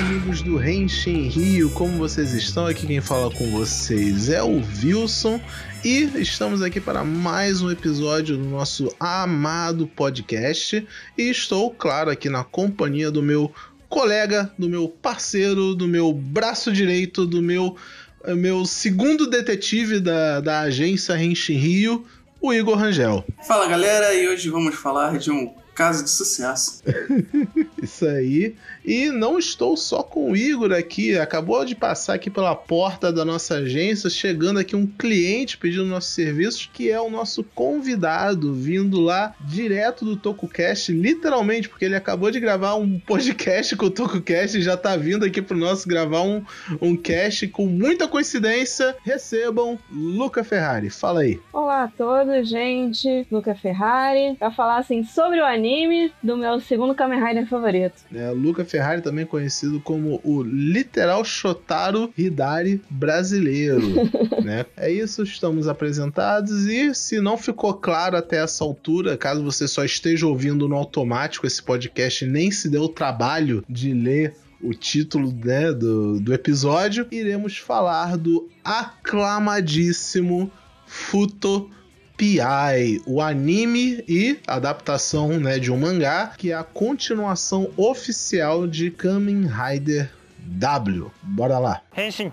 amigos do Renshin Rio, como vocês estão? Aqui quem fala com vocês é o Wilson e estamos aqui para mais um episódio do nosso amado podcast. E estou, claro, aqui na companhia do meu colega, do meu parceiro, do meu braço direito, do meu, meu segundo detetive da, da agência Renshin Rio, o Igor Rangel. Fala galera, e hoje vamos falar de um caso de sucesso. Isso aí. E não estou só com o Igor aqui, acabou de passar aqui pela porta da nossa agência, chegando aqui um cliente pedindo nossos serviços, que é o nosso convidado, vindo lá direto do TokuCast, literalmente, porque ele acabou de gravar um podcast com o TokuCast e já tá vindo aqui pro nosso gravar um, um cast com muita coincidência. Recebam Luca Ferrari, fala aí. Olá a todos, gente. Luca Ferrari, pra falar assim sobre o anime do meu segundo Kamen Rider favorito. É, Luca Ferrari, também conhecido como o literal Shotaro Hidari brasileiro. né? É isso, estamos apresentados. E se não ficou claro até essa altura, caso você só esteja ouvindo no automático esse podcast e nem se deu o trabalho de ler o título né, do, do episódio, iremos falar do aclamadíssimo Futo P.I., o anime e adaptação né, de um mangá, que é a continuação oficial de Kamen Rider W. Bora lá. Henshin.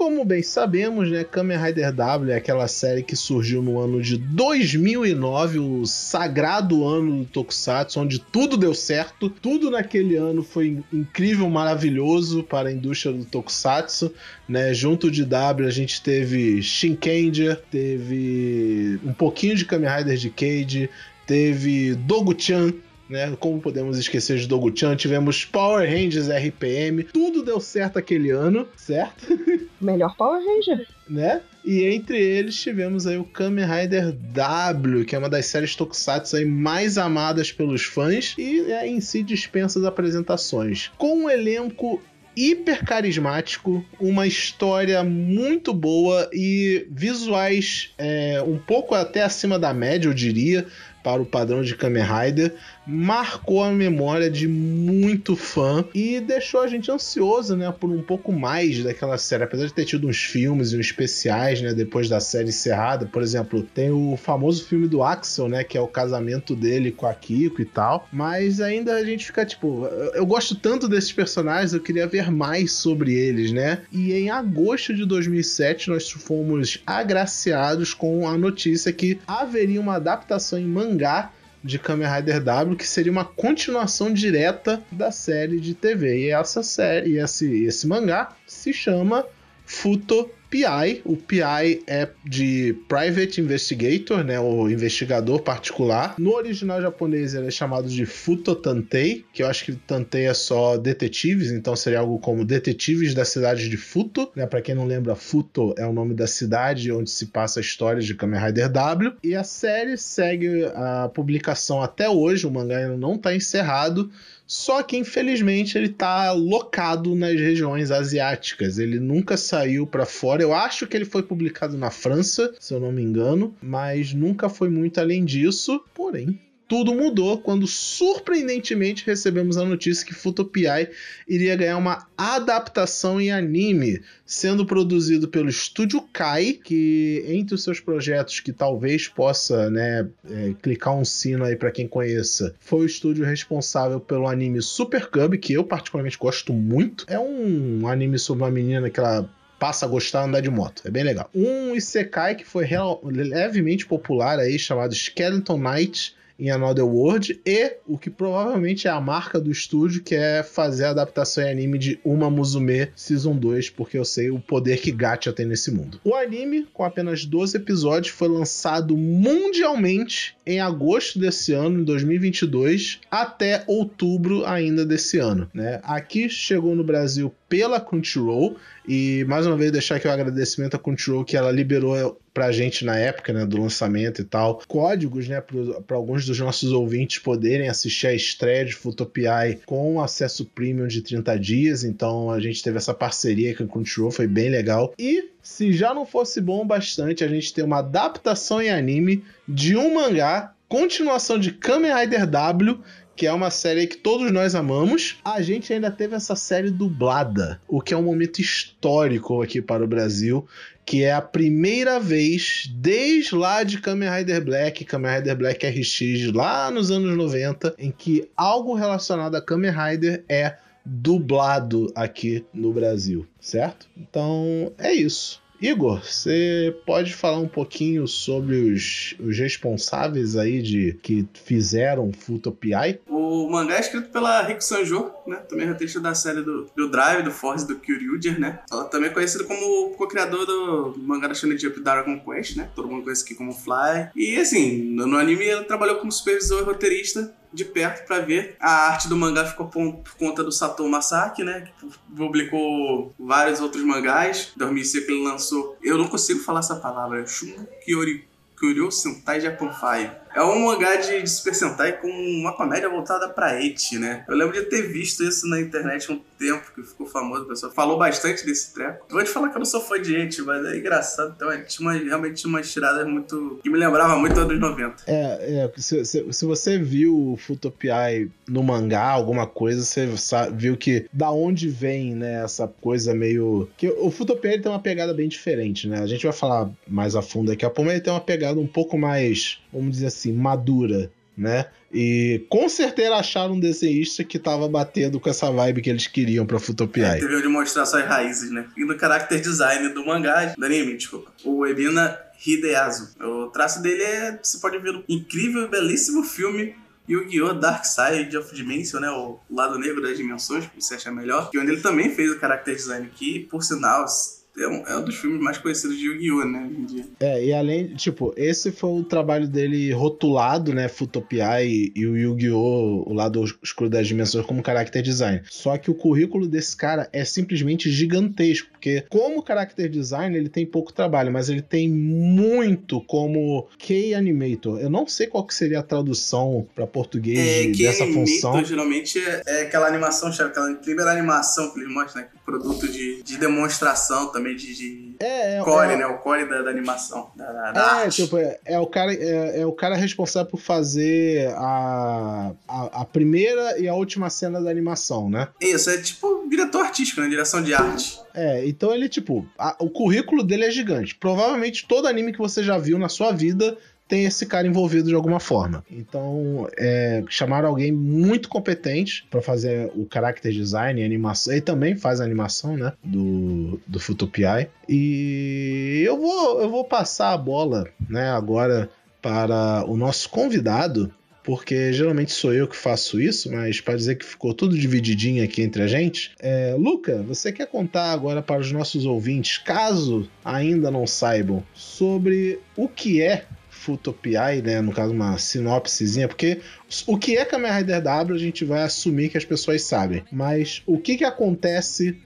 Como bem sabemos, né, Kamen Rider W é aquela série que surgiu no ano de 2009, o sagrado ano do Tokusatsu, onde tudo deu certo. Tudo naquele ano foi incrível, maravilhoso para a indústria do Tokusatsu. Né? Junto de W a gente teve Shinkenger, teve um pouquinho de Kamen Rider de Cage, teve Dogu-chan, né? Como podemos esquecer de Dogu-chan? Tivemos Power Rangers RPM, tudo deu certo aquele ano, certo? Melhor Power Ranger. Né? E entre eles tivemos aí o Kamen Rider W, que é uma das séries Tokusatsu aí mais amadas pelos fãs e é, em si dispensa as apresentações. Com um elenco hiper carismático, uma história muito boa e visuais é, um pouco até acima da média, eu diria, para o padrão de Kamen Rider marcou a memória de muito fã e deixou a gente ansioso, né, por um pouco mais daquela série, apesar de ter tido uns filmes e uns especiais, né, depois da série encerrada, por exemplo, tem o famoso filme do Axel, né, que é o casamento dele com a Kiko e tal, mas ainda a gente fica tipo, eu gosto tanto desses personagens, eu queria ver mais sobre eles, né? E em agosto de 2007 nós fomos agraciados com a notícia que haveria uma adaptação em mangá de Kamen Rider W, que seria uma continuação direta da série de TV. E essa série, esse, esse mangá se chama Futo PI. O PI é de Private Investigator, né, o investigador particular. No original japonês ele é chamado de Futo Tantei, que eu acho que Tantei é só detetives, então seria algo como Detetives da cidade de Futo, né? Para quem não lembra, Futo é o nome da cidade onde se passa a história de Kamen Rider W. E a série segue a publicação até hoje, o mangá ainda não está encerrado. Só que infelizmente ele tá locado nas regiões asiáticas. Ele nunca saiu para fora. Eu acho que ele foi publicado na França, se eu não me engano, mas nunca foi muito além disso. Porém, tudo mudou quando surpreendentemente recebemos a notícia que Futopiai iria ganhar uma adaptação em anime, sendo produzido pelo estúdio Kai, que entre os seus projetos que talvez possa, né, é, clicar um sino aí para quem conheça, foi o estúdio responsável pelo anime Super Cub, que eu particularmente gosto muito. É um anime sobre uma menina que ela passa a gostar de andar de moto. É bem legal. Um Isekai que foi levemente popular aí, chamado Skeleton Knight, em Another World e o que provavelmente é a marca do estúdio, que é fazer a adaptação em anime de Uma Musume Season 2, porque eu sei o poder que Gacha tem nesse mundo. O anime, com apenas 12 episódios, foi lançado mundialmente em agosto desse ano, em 2022, até outubro ainda desse ano. Né? Aqui chegou no Brasil pela Crunchyroll e mais uma vez deixar aqui o agradecimento à Crunchyroll que ela liberou pra gente na época, né, do lançamento e tal, códigos, né, para alguns dos nossos ouvintes poderem assistir a estreia de Futopiai com acesso premium de 30 dias, então a gente teve essa parceria com Crunchyroll, foi bem legal. E se já não fosse bom bastante a gente ter uma adaptação em anime de um mangá, continuação de Kamen Rider W, que é uma série que todos nós amamos. A gente ainda teve essa série dublada, o que é um momento histórico aqui para o Brasil, que é a primeira vez desde lá de Kamen Rider Black, Kamen Rider Black RX, lá nos anos 90, em que algo relacionado a Kamen Rider é dublado aqui no Brasil, certo? Então é isso. Igor, você pode falar um pouquinho sobre os, os responsáveis aí de que fizeram Futopiai? O mangá é escrito pela Riku Sanjo, né? Também roteirista da série do, do Drive, do Force, do Kyoryuger, né? Ela também é conhecida como co-criador do mangá da Shonen Jump Dragon Quest, né? Todo mundo conhece aqui como Fly. E assim, no, no anime ela trabalhou como supervisor e roteirista de perto para ver. A arte do mangá ficou por, conta do Satou Masaki, né? Que publicou vários outros mangás. Em 2005 ele lançou. Eu não consigo falar essa palavra. Shun Kyori, Sentai Japan 5 é um mangá de, de Super Sentai com uma comédia voltada pra eti, né? Eu lembro de ter visto isso na internet um tempo, que ficou famoso, o pessoal falou bastante desse treco. Vou te falar que eu não sou fã de eti, mas é engraçado. Então, é, tinha uma, realmente tinha umas tiradas muito... que me lembrava muito anos 90. É, é se, se, se, você viu o Futopiai no mangá, alguma coisa, você sabe, viu que da onde vem, né, essa coisa meio... que O Futopiai tem uma pegada bem diferente, né? A gente vai falar mais a fundo daqui a pouco, mas ele tem uma pegada um pouco mais, vamos dizer assim, assim, madura, né? E com certeza acharam um desenhista que tava batendo com essa vibe que eles queriam pra Futopiai. É, teve de mostrar suas raízes, né? E no character design do mangá, do anime, desculpa. O Ebina Hideazu. O traço dele é, você pode ver no incrível e belíssimo filme Yu-Gi-Oh! Dark Side of Dimension, né? O lado negro das dimensões, que você acha melhor. E onde ele também fez o character design aqui, por sinal, é um, é um dos filmes mais conhecidos de Yu-Gi-Oh, né, hoje em dia. É, e além, tipo, esse foi o trabalho dele rotulado, né, Futopia e, e o Yu-Gi-Oh, o lado escuro das dimensões como character design. Só que o currículo desse cara é simplesmente gigantesco, porque como character design ele tem pouco trabalho, mas ele tem muito como key animator. Eu não sei qual que seria a tradução para português é, dessa função. geralmente é, é, aquela animação, aquela primeira animação que ele mostra, né, produto de, de demonstração também de, de é, é, core, é, né? O core da, da animação. Da, da é, tipo, é, é, o cara, é, é, o cara responsável por fazer a, a, a, primeira e a última cena da animação, né? Isso, é tipo diretor artístico, né? Direção de arte. É, então ele, tipo, a, o currículo dele é gigante. Provavelmente todo anime que você já viu na sua vida tem esse cara envolvido de alguma forma. Então, é, chamaram alguém muito competente para fazer o character design animação. Ele também faz a animação, né? Do, do Futupiai. E eu vou, eu vou passar a bola, né? Agora para o nosso convidado, porque geralmente sou eu que faço isso, mas para dizer que ficou tudo divididinho aqui entre a gente, é, Luca, você quer contar agora para os nossos ouvintes, caso ainda não saibam, sobre o que é Futopiai, né? No caso, uma sinopsezinha, porque o que é Kamen Rider W a gente vai assumir que as pessoas sabem. Mas o que, que acontece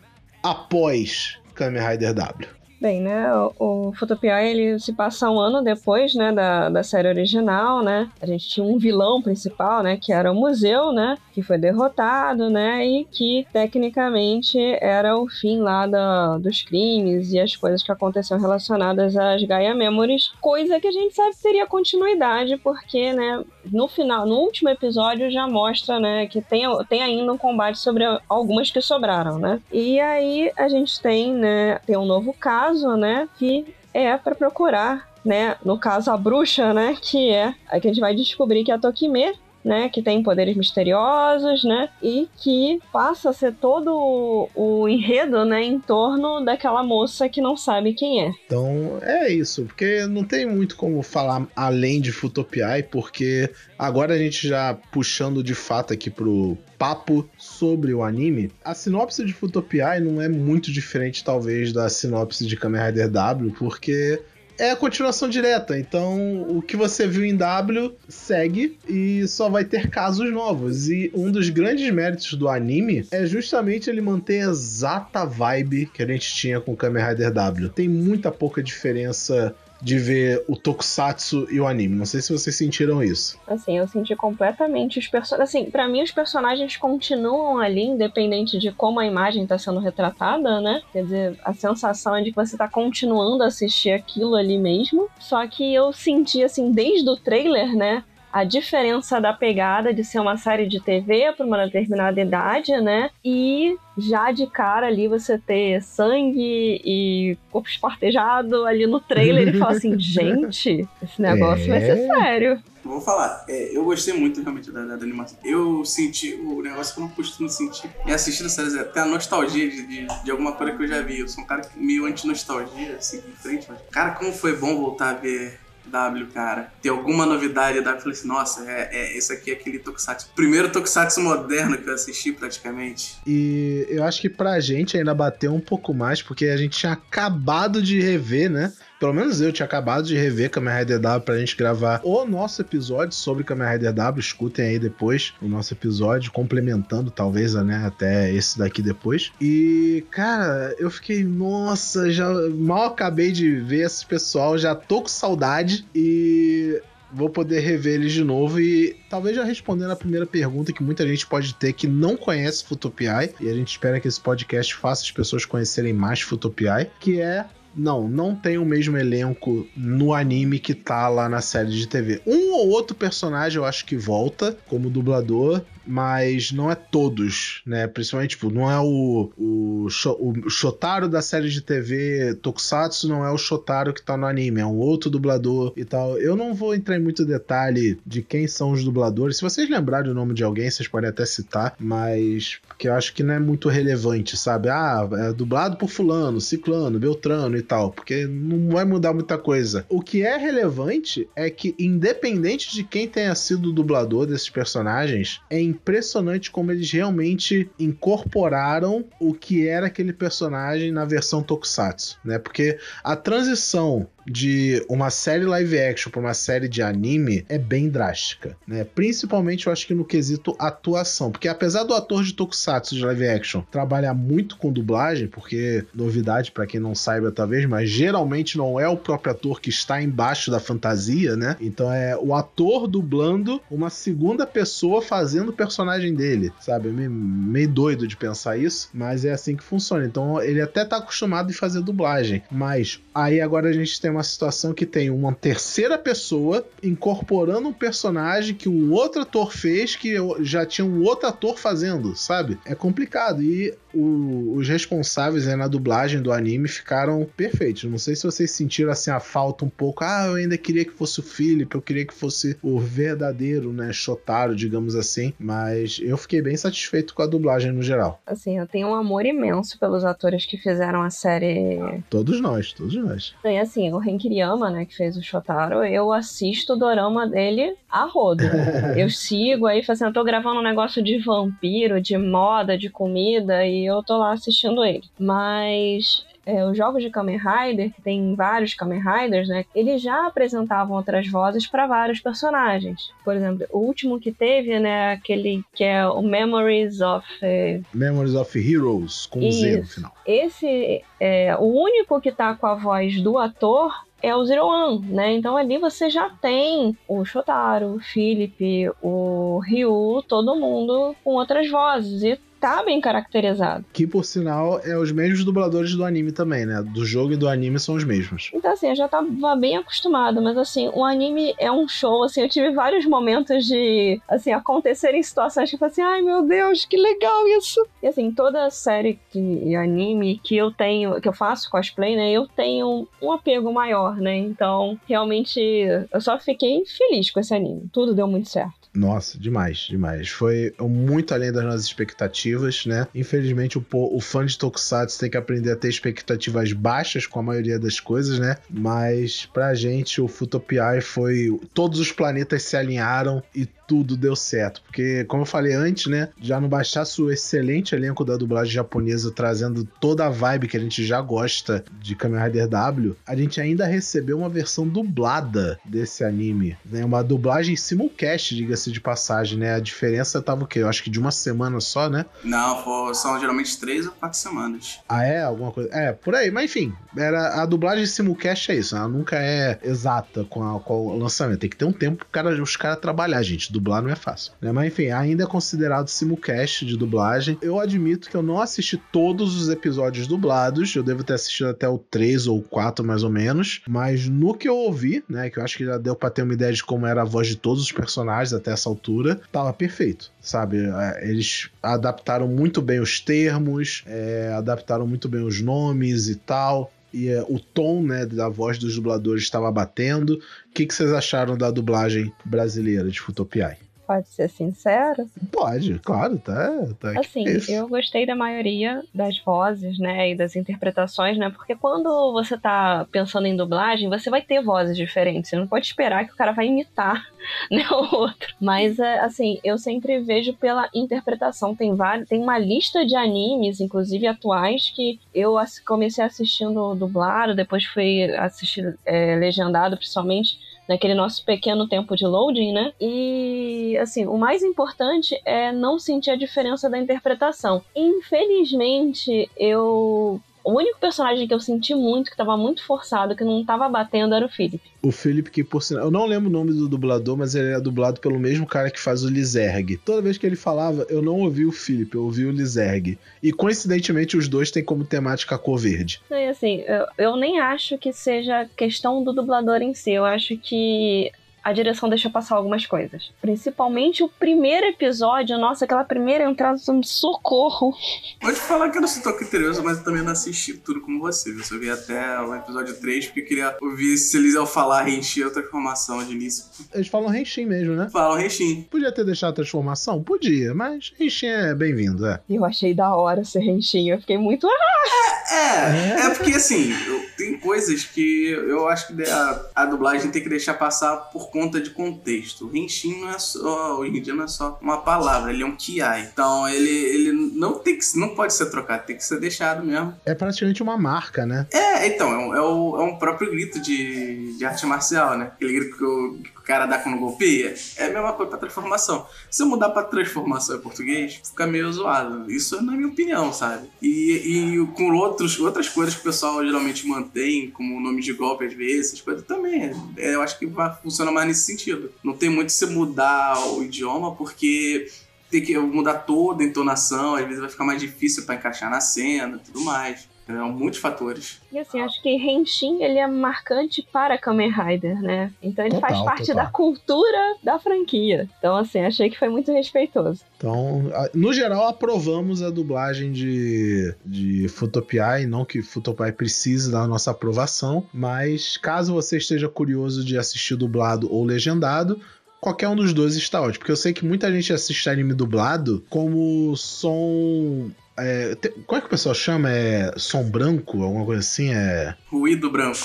após Kamen Rider W? Bem, né, o, Futopia, ele se passa um ano depois, né, da, da série original, né, a gente tinha um vilão principal, né, que era o museu, né, que foi derrotado, né, e que tecnicamente era o fim lá da, dos crimes e as coisas que aconteceram relacionadas às Gaia Memories, coisa que a gente sabe que teria continuidade, porque, né, no final, no último episódio já mostra, né, que tem, tem ainda um combate sobre algumas que sobraram, né, e aí a gente tem, né, tem um novo caso, né, que é para procurar, né, no caso a bruxa, né, que é a que a gente vai descobrir que é a Tokime, né, que tem poderes misteriosos, né, e que passa a ser todo o enredo, né, em torno daquela moça que não sabe quem é. Então é isso, porque não tem muito como falar além de Futopiai, porque agora a gente já puxando de fato aqui pro papo sobre o anime, a sinopse de Futopiai não é muito diferente talvez da sinopse de Kamen Rider W, porque é a continuação direta. Então, o que você viu em W segue e só vai ter casos novos. E um dos grandes méritos do anime é justamente ele manter a exata vibe que a gente tinha com Kamen Rider W. Tem muita pouca diferença de ver o tokusatsu e o anime. Não sei se vocês sentiram isso. Assim, eu senti completamente os personagens. Assim, para mim os personagens continuam ali, independente de como a imagem está sendo retratada, né? Quer dizer, a sensação é de que você está continuando a assistir aquilo ali mesmo. Só que eu senti, assim, desde o trailer, né? A diferença da pegada de ser uma série de TV para uma determinada idade, né? E já de cara ali você ter sangue e corpo espartejado ali no trailer e falar assim, gente, esse negócio é... vai ser é. sério. Vou falar, é, eu gostei muito realmente da, da, animação. Eu senti o negócio que eu não costumo sentir em assistir séries, até a nostalgia de, de, de, alguma coisa que eu já vi. Eu sou um cara meio anti-nostalgia, assim, em frente, mas, cara, como foi bom voltar a ver W, cara. Ter alguma novidade da falei assim, nossa, é, é, esse aqui é aquele Tokusatsu. Primeiro Tokusatsu moderno que eu assisti praticamente. E eu acho que pra gente ainda bateu um pouco mais, porque a gente tinha acabado de rever, né? Pelo menos eu tinha acabado de rever Kamen Rider W pra gente gravar o nosso episódio sobre Kamen Rider W. Escutem aí depois o nosso episódio, complementando talvez né, até esse daqui depois. E, cara, eu fiquei, nossa, já mal acabei de ver esse pessoal, já tô com saudade e vou poder rever eles de novo e talvez já respondendo a primeira pergunta que muita gente pode ter que não conhece Futopiai e a gente espera que esse podcast faça as pessoas conhecerem mais Futopiai, que é não, não tem o mesmo elenco no anime que tá lá na série de TV. Um ou outro personagem eu acho que volta como dublador, mas não é todos, né? Principalmente, tipo, não é o, o, o Shotaro da série de TV Tokusatsu, não é o Shotaro que tá no anime, é um outro dublador e tal. Eu não vou entrar em muito detalhe de quem são os dubladores. Se vocês lembrarem o nome de alguém, vocês podem até citar, mas que eu acho que não é muito relevante, sabe? Ah, é dublado por fulano, ciclano, beltrano e tal, porque não vai mudar muita coisa. O que é relevante é que, independente de quem tenha sido o dublador desses personagens, é impressionante como eles realmente incorporaram o que era aquele personagem na versão Tokusatsu, né? Porque a transição de uma série live action para uma série de anime é bem drástica, né? Principalmente eu acho que no quesito atuação, porque apesar do ator de Tokusatsu de live action trabalhar muito com dublagem, porque novidade para quem não saiba talvez, mas geralmente não é o próprio ator que está embaixo da fantasia, né? Então é o ator dublando uma segunda pessoa fazendo o personagem dele, sabe? É meio, meio doido de pensar isso, mas é assim que funciona. Então ele até tá acostumado em fazer dublagem, mas aí agora a gente tem uma situação que tem uma terceira pessoa incorporando um personagem que um outro ator fez que já tinha um outro ator fazendo, sabe? É complicado. E o, os responsáveis né, na dublagem do anime ficaram perfeitos. Não sei se vocês sentiram assim a falta um pouco. Ah, eu ainda queria que fosse o Philip, eu queria que fosse o verdadeiro, né, Shotaro, digamos assim. Mas eu fiquei bem satisfeito com a dublagem no geral. Assim, eu tenho um amor imenso pelos atores que fizeram a série. Todos nós, todos nós. E assim, o Renkiriyama, né, que fez o Shotaro, eu assisto o dorama dele a rodo. eu sigo aí fazendo, eu tô gravando um negócio de vampiro, de moda, de comida, e eu tô lá assistindo ele. Mas é, os jogos de Kamen Rider, que tem vários Kamen Riders, né? Eles já apresentavam outras vozes para vários personagens. Por exemplo, o último que teve, né? Aquele que é o Memories of. É... Memories of Heroes, com Isso. Z no final. Esse é o único que tá com a voz do ator é o Zero One, né? Então ali você já tem o Shotaro, o Philip, o Ryu, todo mundo com outras vozes. E tá bem caracterizado. Que, por sinal, é os mesmos dubladores do anime também, né? Do jogo e do anime são os mesmos. Então, assim, eu já tava bem acostumada, mas, assim, o anime é um show, assim, eu tive vários momentos de, assim, acontecerem situações que eu falei assim, ai, meu Deus, que legal isso! E, assim, toda série de anime que eu tenho, que eu faço cosplay, né, eu tenho um apego maior, né? Então, realmente, eu só fiquei feliz com esse anime. Tudo deu muito certo. Nossa, demais, demais. Foi muito além das nossas expectativas, né? Infelizmente, o, o fã de Tokusatsu tem que aprender a ter expectativas baixas com a maioria das coisas, né? Mas pra gente, o Futopiai foi. Todos os planetas se alinharam e tudo deu certo. Porque, como eu falei antes, né? Já não bastasse o excelente elenco da dublagem japonesa trazendo toda a vibe que a gente já gosta de Kamen Rider W, a gente ainda recebeu uma versão dublada desse anime. Né? Uma dublagem simulcast, diga-se de passagem, né? A diferença tava o quê? Eu acho que de uma semana só, né? Não, são geralmente três ou quatro semanas. Ah, é? Alguma coisa. É, por aí. Mas enfim, era, a dublagem simulcast é isso. Ela nunca é exata com, a, com o lançamento. Tem que ter um tempo para os caras trabalhar, gente Dublar não é fácil. Né? Mas enfim, ainda é considerado simulcast de dublagem. Eu admito que eu não assisti todos os episódios dublados. Eu devo ter assistido até o 3 ou 4, mais ou menos. Mas no que eu ouvi, né? Que eu acho que já deu pra ter uma ideia de como era a voz de todos os personagens até essa altura, tava perfeito. Sabe? É, eles adaptaram muito bem os termos, é, adaptaram muito bem os nomes e tal e é, o tom né, da voz dos dubladores estava batendo. O que, que vocês acharam da dublagem brasileira de Futopiai? Pode ser sincero? Pode, claro, tá. tá assim, eu gostei da maioria das vozes, né, e das interpretações, né, porque quando você tá pensando em dublagem, você vai ter vozes diferentes, você não pode esperar que o cara vai imitar, né, o outro. Mas, é, assim, eu sempre vejo pela interpretação, tem vários, tem uma lista de animes, inclusive atuais, que eu comecei assistindo dublado, depois fui assistir é, legendado, principalmente, naquele nosso pequeno tempo de loading, né? E assim, o mais importante é não sentir a diferença da interpretação. Infelizmente, eu o único personagem que eu senti muito, que tava muito forçado, que não tava batendo, era o Philip. O Philip, que por sinal. Eu não lembro o nome do dublador, mas ele é dublado pelo mesmo cara que faz o Lizerg. Toda vez que ele falava, eu não ouvi o Philip, eu ouvi o Lizerg. E coincidentemente, os dois têm como temática a cor verde. É assim, eu, eu nem acho que seja questão do dublador em si. Eu acho que a direção deixa passar algumas coisas. Principalmente o primeiro episódio, nossa, aquela primeira entrada, socorro. Pode falar que eu não sou tão criterioso, mas eu também não assisti tudo como você. Eu só vi até o episódio 3, porque eu queria ouvir se eles iam falar Renshin a transformação de início. Eles falam Renshin mesmo, né? Falam Renshin. Podia ter deixado a transformação? Podia, mas Renshin é bem-vindo, é. Eu achei da hora ser Renshin, eu fiquei muito... É, é, é porque assim, eu, tem coisas que eu acho que a, a dublagem tem que deixar passar por conta de contexto. O não é só, em dia não é só uma palavra, ele é um Kiai. Então ele, ele não tem que, não pode ser trocado, tem que ser deixado mesmo. É praticamente uma marca, né? É, então, é, um, é, o, é um próprio grito de, de arte marcial, né? Aquele grito que o, o cara dá quando golpeia. É a mesma coisa pra transformação. Se eu mudar pra transformação em português, fica meio zoado. Isso é na minha opinião, sabe? E, e com outros, outras coisas que o pessoal geralmente mantém, como nome de golpe às vezes, essas coisas também. É, eu acho que vai funcionar mais nesse sentido. Não tem muito se mudar o idioma, porque tem que mudar toda a entonação, às vezes vai ficar mais difícil para encaixar na cena e tudo mais. É, muitos fatores. E assim, acho que Henshin ele é marcante para Kamen Rider, né? Então ele total, faz parte total. da cultura da franquia. Então, assim, achei que foi muito respeitoso. Então, no geral, aprovamos a dublagem de, de Futopiai. Não que Futopiai precise da nossa aprovação, mas caso você esteja curioso de assistir dublado ou legendado, qualquer um dos dois está ótimo. Porque eu sei que muita gente assiste anime dublado como som é, tem, qual é que o pessoal chama? É som branco? Alguma coisa assim? É. Ruído branco.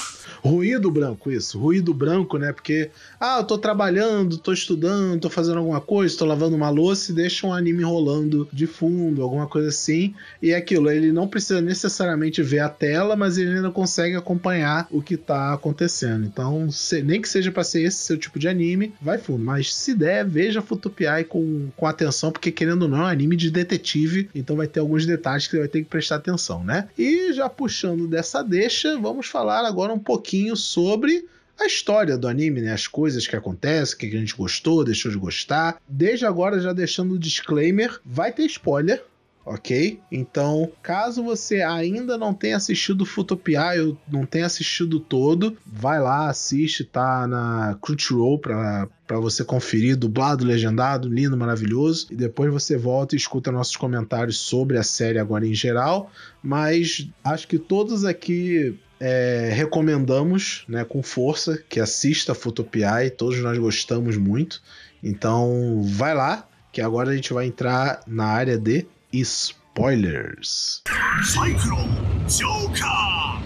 Ruído branco, isso. Ruído branco, né? Porque, ah, eu tô trabalhando, tô estudando, tô fazendo alguma coisa, tô lavando uma louça e deixa um anime rolando de fundo, alguma coisa assim. E é aquilo, ele não precisa necessariamente ver a tela, mas ele ainda consegue acompanhar o que tá acontecendo. Então, se, nem que seja pra ser esse seu tipo de anime, vai fundo. Mas se der, veja Futupiai com, com atenção, porque querendo ou não, é um anime de detetive, então vai ter alguns detalhes que você vai ter que prestar atenção, né? E já puxando dessa deixa, vamos falar agora um pouquinho pouquinho sobre a história do anime, né? As coisas que acontecem, o que a gente gostou, deixou de gostar. Desde agora, já deixando o disclaimer, vai ter spoiler, ok? Então, caso você ainda não tenha assistido Futopia, eu não tenha assistido todo, vai lá, assiste, tá na Crunchyroll pra, pra você conferir, dublado, legendado, lindo, maravilhoso, e depois você volta e escuta nossos comentários sobre a série agora em geral, mas acho que todos aqui é, recomendamos né, com força que assista a Futopiai, todos nós gostamos muito. Então vai lá, que agora a gente vai entrar na área de spoilers. Cyclone!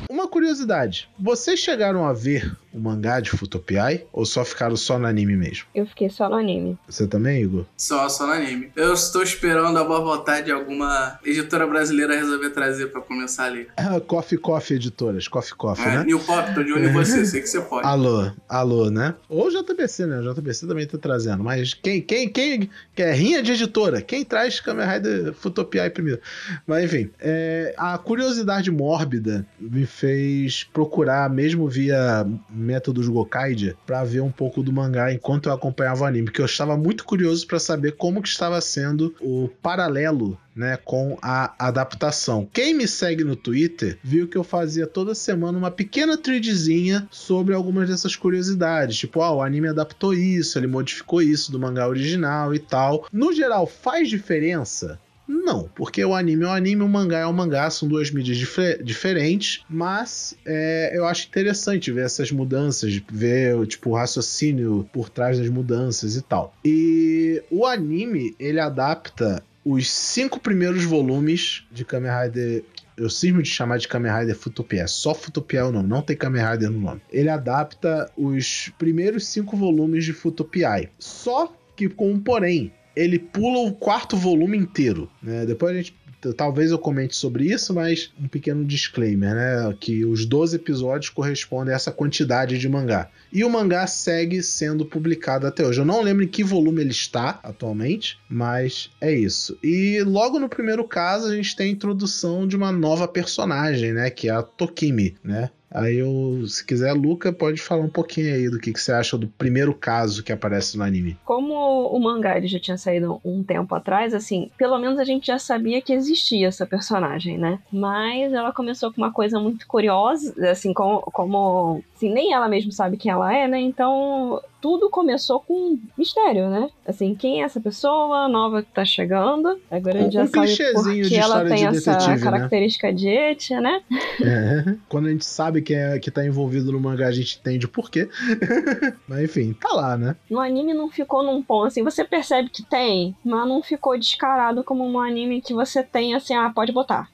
Uma curiosidade: vocês chegaram a ver o mangá de Futopiai ou só ficaram só no anime mesmo? Eu fiquei só no anime. Você também, Igor? Só, só no anime. Eu estou esperando a boa vontade de alguma editora brasileira resolver trazer para começar ali. Ah, Coffee Coffee Editoras, Coffee Coffee, é, né? New Pop, tô de olho em você, sei que você pode. Alô, alô, né? Ou JBC, né? O JBC também tá trazendo. Mas quem, quem, quem, quer rinha de editora? Quem traz Kamen Rider Futopiai primeiro? Mas enfim, é, a curiosidade mórbida me fez procurar, mesmo via Métodos Gokaidia para ver um pouco do mangá enquanto eu acompanhava o anime, porque eu estava muito curioso para saber como que estava sendo o paralelo né, com a adaptação. Quem me segue no Twitter viu que eu fazia toda semana uma pequena threadzinha sobre algumas dessas curiosidades, tipo, ah, o anime adaptou isso, ele modificou isso do mangá original e tal. No geral, faz diferença? Não, porque o anime é um anime, o mangá é um mangá, são duas mídias dif diferentes, mas é, eu acho interessante ver essas mudanças, ver tipo, o raciocínio por trás das mudanças e tal. E o anime, ele adapta os cinco primeiros volumes de Kamen Rider eu cismo de chamar de Kamen Rider Futopia. É só Futopia é o nome, não tem Kamen Rider no nome. Ele adapta os primeiros cinco volumes de Futopiai. Só que com um porém. Ele pula o quarto volume inteiro. Né? Depois a gente talvez eu comente sobre isso, mas um pequeno disclaimer, né? Que os 12 episódios correspondem a essa quantidade de mangá. E o mangá segue sendo publicado até hoje. Eu não lembro em que volume ele está atualmente, mas é isso. E logo no primeiro caso, a gente tem a introdução de uma nova personagem, né? Que é a Tokimi, né? Aí eu, se quiser, Luca, pode falar um pouquinho aí do que, que você acha do primeiro caso que aparece no anime. Como o mangá ele já tinha saído um tempo atrás, assim, pelo menos a gente já sabia que existia essa personagem, né? Mas ela começou com uma coisa muito curiosa, assim, como, como assim, nem ela mesma sabe quem ela é, né? Então tudo começou com mistério, né? Assim, quem é essa pessoa nova que tá chegando? Agora a gente já um sabe porque ela tem de essa né? característica né? de Etia, né? É. Quando a gente sabe quem é que tá envolvido no mangá, a gente entende o porquê. mas enfim, tá lá, né? No anime não ficou num ponto assim, você percebe que tem, mas não ficou descarado como um anime que você tem assim, ah, pode botar.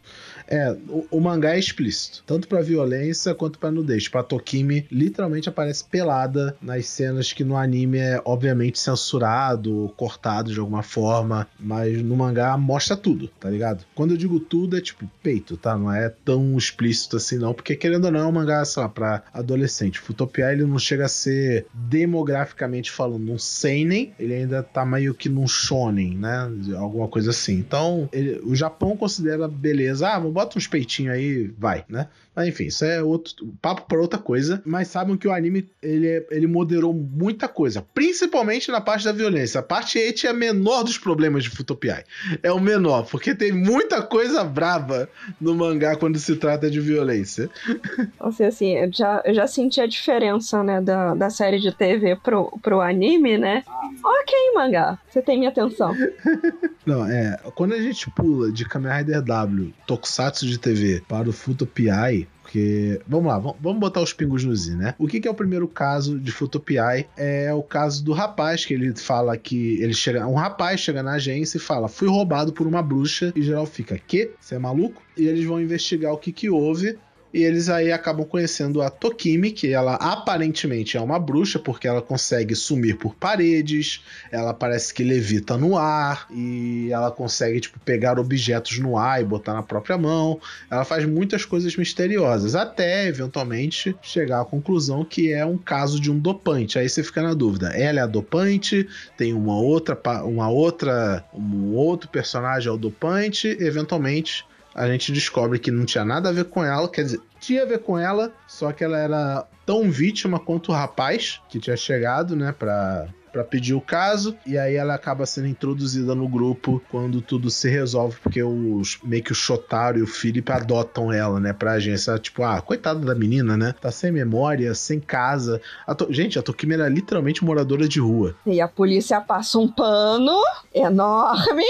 É, o, o, mangá é explícito, tanto pra violência quanto pra nudez. Tipo, a Tokimi literalmente aparece pelada nas cenas que no anime é obviamente censurado, cortado de alguma forma, mas no mangá mostra tudo, tá ligado? Quando eu digo tudo é tipo peito, tá? Não é tão explícito assim não, porque querendo ou não é um mangá, sei lá, pra adolescente. Futopia ele não chega a ser demograficamente falando um seinen, ele ainda tá meio que num shonen, né? Alguma coisa assim. Então, ele, o Japão considera beleza, ah, vamos bota uns peitinhos aí, vai, né? Mas enfim, isso é outro papo para outra coisa. Mas sabem que o anime ele, ele moderou muita coisa, principalmente na parte da violência. A parte 8 é a menor dos problemas de Futopiai. É o menor, porque tem muita coisa brava no mangá quando se trata de violência. Assim, assim, eu já, eu já senti a diferença, né, da, da série de TV pro, pro anime, né? Ok, mangá, você tem minha atenção. Não, é, quando a gente pula de Kamen Rider W, Tokusatsu de TV, para o Futopiai, porque, vamos lá, vamos botar os pingos no Z, né? O que, que é o primeiro caso de Futopiai? É o caso do rapaz, que ele fala que ele chega. Um rapaz chega na agência e fala: fui roubado por uma bruxa, e geral fica, que? Você é maluco? E eles vão investigar o que, que houve. E eles aí acabam conhecendo a Tokimi, que ela aparentemente é uma bruxa, porque ela consegue sumir por paredes, ela parece que levita no ar, e ela consegue, tipo, pegar objetos no ar e botar na própria mão. Ela faz muitas coisas misteriosas, até eventualmente chegar à conclusão que é um caso de um dopante. Aí você fica na dúvida: ela é a dopante, tem uma outra, uma outra, um outro personagem é o dopante, eventualmente a gente descobre que não tinha nada a ver com ela, quer dizer, tinha a ver com ela, só que ela era tão vítima quanto o rapaz que tinha chegado, né, pra, para pedir o caso e aí ela acaba sendo introduzida no grupo quando tudo se resolve porque os meio que o Shotaro e o Felipe adotam ela, né, pra agência, tipo, ah, coitada da menina, né? Tá sem memória, sem casa. A to... Gente, a Tokimi era literalmente moradora de rua. E a polícia passa um pano enorme.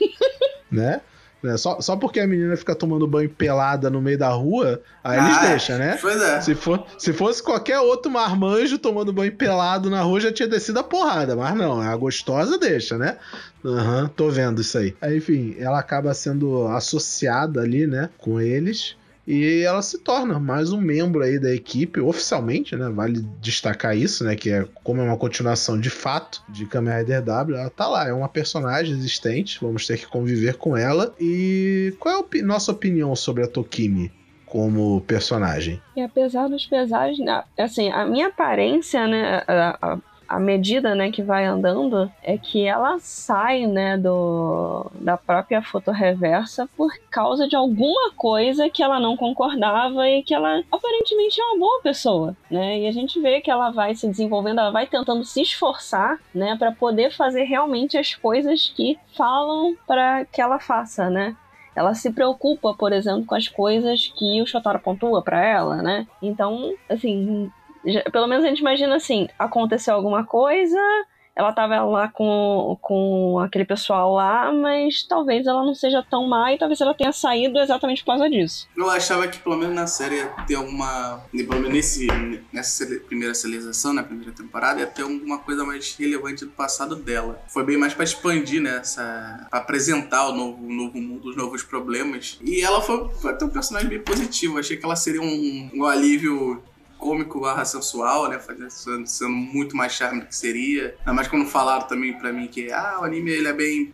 né? Né? Só, só porque a menina fica tomando banho pelada no meio da rua, aí ah, eles deixam, né? Pois é. Se, for, se fosse qualquer outro marmanjo tomando banho pelado na rua, já tinha descido a porrada. Mas não, a gostosa deixa, né? Aham, uhum, tô vendo isso aí. aí. Enfim, ela acaba sendo associada ali, né, com eles. E ela se torna mais um membro aí da equipe, oficialmente, né? Vale destacar isso, né? Que é como é uma continuação de fato de Kamen Rider W, ela tá lá, é uma personagem existente, vamos ter que conviver com ela. E qual é a op nossa opinião sobre a Tokimi? como personagem. E apesar dos pesares, né, assim, a minha aparência, né, a, a, à medida, né, que vai andando, é que ela sai, né, do, da própria foto reversa por causa de alguma coisa que ela não concordava e que ela aparentemente é uma boa pessoa, né? E a gente vê que ela vai se desenvolvendo, ela vai tentando se esforçar, né, para poder fazer realmente as coisas que falam para que ela faça, né? ela se preocupa, por exemplo, com as coisas que o Shotaro pontua para ela, né? Então, assim, pelo menos a gente imagina assim, aconteceu alguma coisa, ela tava lá com, com aquele pessoal lá, mas talvez ela não seja tão má e talvez ela tenha saído exatamente por causa disso. Eu achava que pelo menos na série ia ter alguma. Pelo menos nesse, nessa primeira serialização, na primeira temporada, ia ter alguma coisa mais relevante do passado dela. Foi bem mais para expandir, né? Essa, pra apresentar o novo, o novo mundo, os novos problemas. E ela foi, foi até um personagem bem positivo. Achei que ela seria um, um alívio cômico barra sensual, né? Sendo, sendo muito mais charme do que seria. Ainda mais quando falaram também pra mim que ah, o anime ele é bem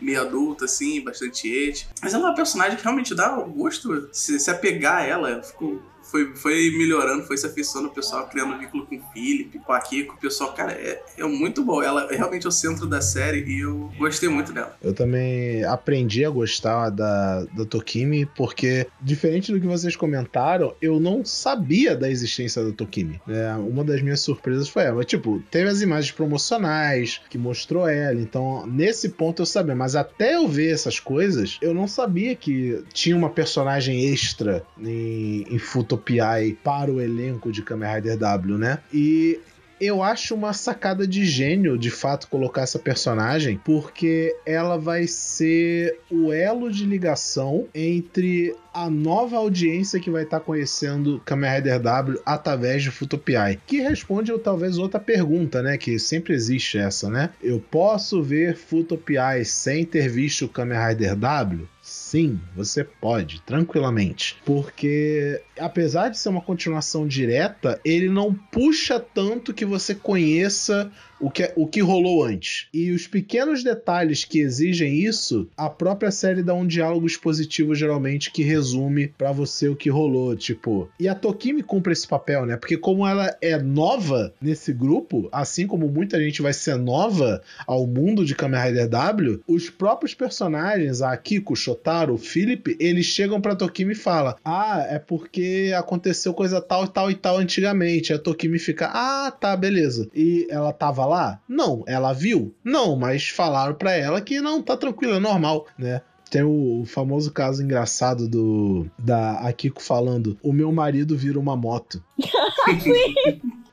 meio adulto, assim, bastante ete. Mas ela é uma personagem que realmente dá o gosto se, se apegar a ela. Ficou foi, foi melhorando, foi se afeiçoando o pessoal, criando vínculo com o Philip, com a Kiko. O pessoal, cara, é, é muito bom. Ela é realmente o centro da série e eu gostei muito dela. Eu também aprendi a gostar da, da Tokimi, porque, diferente do que vocês comentaram, eu não sabia da existência da Tokimi. É, uma das minhas surpresas foi ela. Tipo, teve as imagens promocionais que mostrou ela, então nesse ponto eu sabia, mas até eu ver essas coisas, eu não sabia que tinha uma personagem extra em, em Futo PI para o elenco de Kamen Rider W, né? E eu acho uma sacada de gênio, de fato, colocar essa personagem, porque ela vai ser o elo de ligação entre a nova audiência que vai estar tá conhecendo Kamen Rider W através de Futopiai. Que responde ou talvez outra pergunta, né? Que sempre existe essa, né? Eu posso ver Futopiai sem ter visto Kamen Rider W? Sim, você pode, tranquilamente. Porque, apesar de ser uma continuação direta, ele não puxa tanto que você conheça o que, o que rolou antes. E os pequenos detalhes que exigem isso, a própria série dá um diálogo expositivo geralmente que resume para você o que rolou, tipo. E a Tokimi cumpre esse papel, né? Porque como ela é nova nesse grupo, assim como muita gente vai ser nova ao mundo de Kamen Rider W, os próprios personagens, a Kiko, o Shotaro, o Philip, eles chegam pra Tokimi e falam: "Ah, é porque aconteceu coisa tal e tal e tal antigamente". A Tokimi fica: "Ah, tá, beleza". E ela tava lá? Não. Ela viu? Não, mas falaram para ela que não, tá tranquilo, é normal, né? Tem o famoso caso engraçado do da Akiko falando: "O meu marido vira uma moto".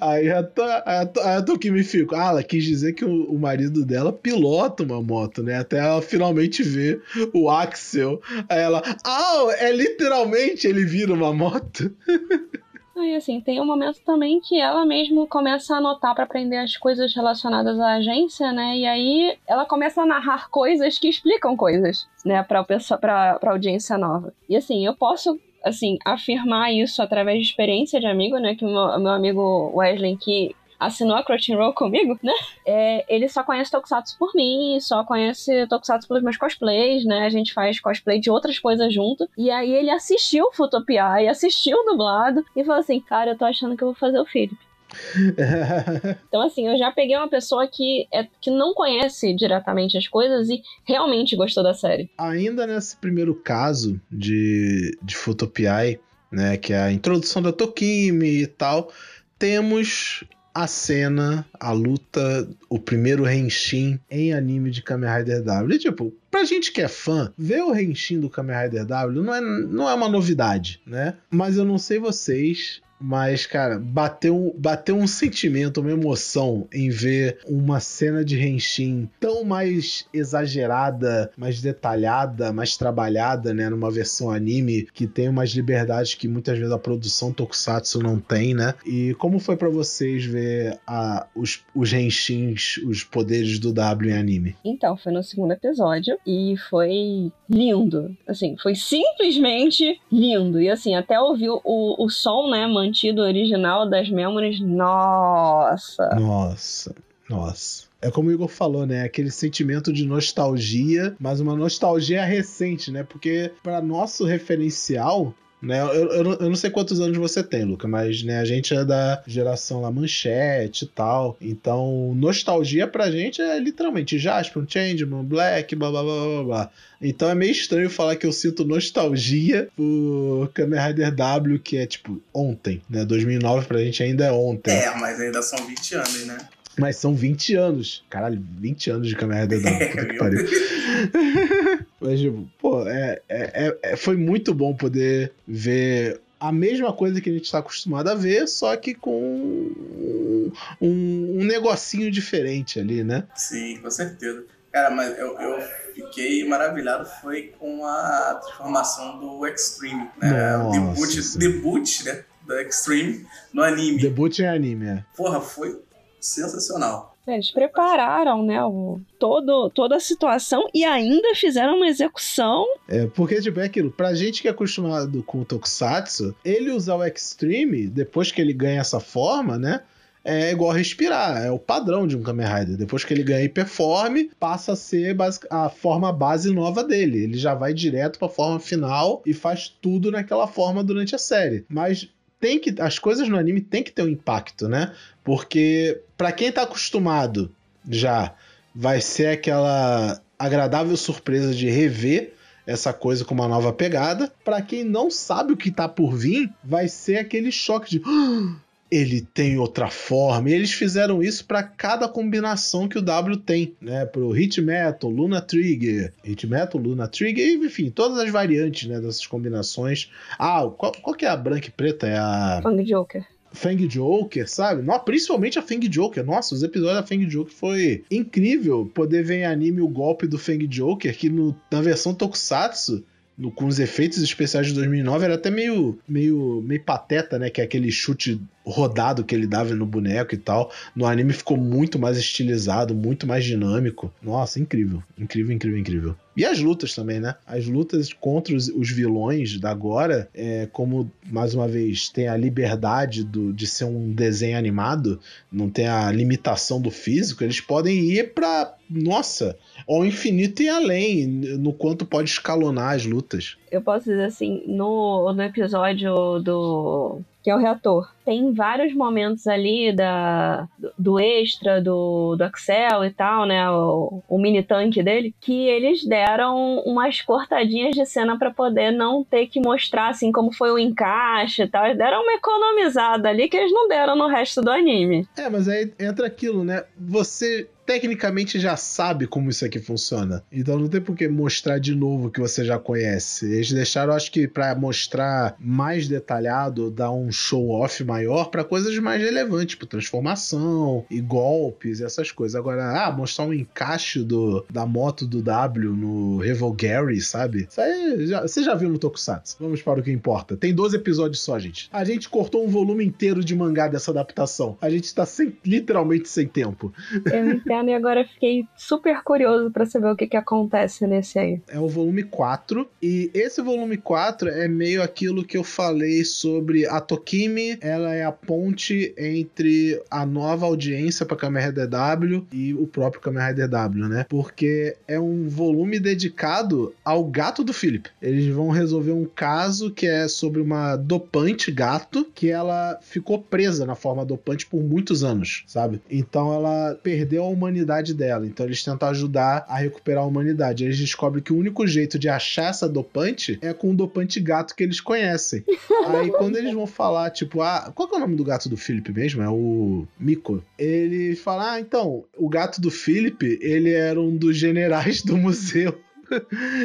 Aí a, a, a Tokimi fica, ah, ela quis dizer que o, o, marido dela pilota uma moto, né? Até ela finalmente vê o Axel. Aí ela, ah, é literalmente ele vira uma moto. E assim, tem um momento também que ela mesmo começa a anotar para aprender as coisas relacionadas à agência, né? E aí ela começa a narrar coisas que explicam coisas, né, para para audiência nova. E assim, eu posso assim afirmar isso através de experiência de amigo, né, que o meu, meu amigo Wesley que assinou a Crunchyroll comigo, né? É, ele só conhece Tokusatsu por mim, só conhece Tokusatsu pelos meus cosplays, né? A gente faz cosplay de outras coisas junto. E aí ele assistiu Futopia e assistiu dublado e falou assim: Cara, eu tô achando que eu vou fazer o Felipe. então, assim, eu já peguei uma pessoa que, é, que não conhece diretamente as coisas e realmente gostou da série. Ainda nesse primeiro caso de, de Futopiai, né, que é a introdução da Tokimi e tal, temos a cena, a luta, o primeiro Henshin em anime de Kamen Rider W. E, tipo, pra gente que é fã, ver o Henshin do Kamen Rider W não é, não é uma novidade, né? Mas eu não sei vocês, mas, cara, bateu, bateu um sentimento, uma emoção em ver uma cena de Henshin tão mais exagerada, mais detalhada, mais trabalhada, né? Numa versão anime que tem umas liberdades que muitas vezes a produção Tokusatsu não tem, né? E como foi para vocês ver a, os, os Henshins, os poderes do W em anime? Então, foi no segundo episódio e foi lindo. Assim, foi simplesmente lindo. E assim, até ouvir o, o som, né? Mantido original das Memories, nossa! Nossa, nossa. É como o Igor falou, né? Aquele sentimento de nostalgia, mas uma nostalgia recente, né? Porque para nosso referencial, Né? Eu, eu, eu, não sei quantos anos você tem, Luca, mas né, a gente é da geração lá manchete e tal. Então, nostalgia pra gente é literalmente Jasper, Changeman, Black, blá blá blá blá blá. Então é meio estranho falar que eu sinto nostalgia por Kamen Rider W, que é tipo ontem, né? 2009 pra gente ainda é ontem. É, mas ainda são 20 anos, né? Mas são 20 anos. Caralho, 20 anos de Kamen Rider W. Puta que pariu. Mas, tipo, pô, é, é, é, foi muito bom poder ver a mesma coisa que a gente está acostumado a ver, só que com um, um, negocinho diferente ali, né? Sim, com certeza. Cara, mas eu, eu fiquei maravilhado foi com a transformação do Extreme, né? Nossa, o debut, debut né, do Extreme no anime. Debut em anime, é. Porra, foi sensacional. Eles prepararam, né, o, todo, toda a situação e ainda fizeram uma execução. É, porque, tipo, é aquilo, pra gente que é acostumado com o Tokusatsu, ele usar o Extreme, depois que ele ganha essa forma, né, é igual respirar, é o padrão de um Kamen Rider. Depois que ele ganha Hyperform, passa a ser a forma base nova dele. Ele já vai direto para a forma final e faz tudo naquela forma durante a série. Mas tem que as coisas no anime tem que ter um impacto, né? Porque para quem tá acostumado já vai ser aquela agradável surpresa de rever essa coisa com uma nova pegada. Para quem não sabe o que tá por vir, vai ser aquele choque de ah, ele tem outra forma. E eles fizeram isso para cada combinação que o W tem, né? Pro Hit Metal, Luna Trigger, Hit Metal, Luna Trigger, enfim, todas as variantes, né, dessas combinações. Ah, qual, qual que é a branca e preta? É a Fang Joker. Fang Joker, sabe? Não, principalmente a Fang Joker. Nossa, os episódios da Fang Joker foi incrível poder ver em anime o golpe do Fang Joker, que no, na versão Tokusatsu no, com os efeitos especiais de 2009 era até meio, meio, meio pateta, né? Que é aquele chute rodado que ele dava no boneco e tal. No anime ficou muito mais estilizado, muito mais dinâmico. Nossa, incrível. Incrível, incrível, incrível. E as lutas também, né? As lutas contra os, os vilões da agora, é, como mais uma vez tem a liberdade do, de ser um desenho animado, não tem a limitação do físico, eles podem ir pra, nossa, ao infinito e além, no quanto pode escalonar as lutas. Eu posso dizer assim, no, no episódio do que é o reator. Tem vários momentos ali da, do extra, do, do Axel e tal, né? O, o mini tanque dele, que eles deram umas cortadinhas de cena para poder não ter que mostrar assim como foi o encaixe e tal. Eles deram uma economizada ali que eles não deram no resto do anime. É, mas aí entra aquilo, né? Você tecnicamente já sabe como isso aqui funciona. Então não tem por que mostrar de novo o que você já conhece. Eles deixaram, acho que, para mostrar mais detalhado, dar um show-off maior para coisas mais relevantes, tipo transformação e golpes e essas coisas. Agora, ah, mostrar um encaixe do, da moto do W no Revol Gary, sabe? Isso aí já, você já viu no Tokusatsu. Vamos para o que importa. Tem 12 episódios só, gente. A gente cortou um volume inteiro de mangá dessa adaptação. A gente tá sem, literalmente sem tempo. Eu e agora fiquei super curioso para saber o que, que acontece nesse aí. É o volume 4 e esse volume 4 é meio aquilo que eu falei sobre a Tokimi, ela é a ponte entre a nova audiência para Kamen Rider W e o próprio Kamen Rider W, né? Porque é um volume dedicado ao gato do Philip. Eles vão resolver um caso que é sobre uma dopante gato que ela ficou presa na forma dopante por muitos anos, sabe? Então ela perdeu a humanidade humanidade dela. Então eles tentam ajudar a recuperar a humanidade. Eles descobrem que o único jeito de achar essa dopante é com o dopante gato que eles conhecem. Aí quando eles vão falar, tipo, ah, qual é o nome do gato do Philip mesmo? É o Miko. Ele fala, ah, então, o gato do Philip, ele era um dos generais do museu.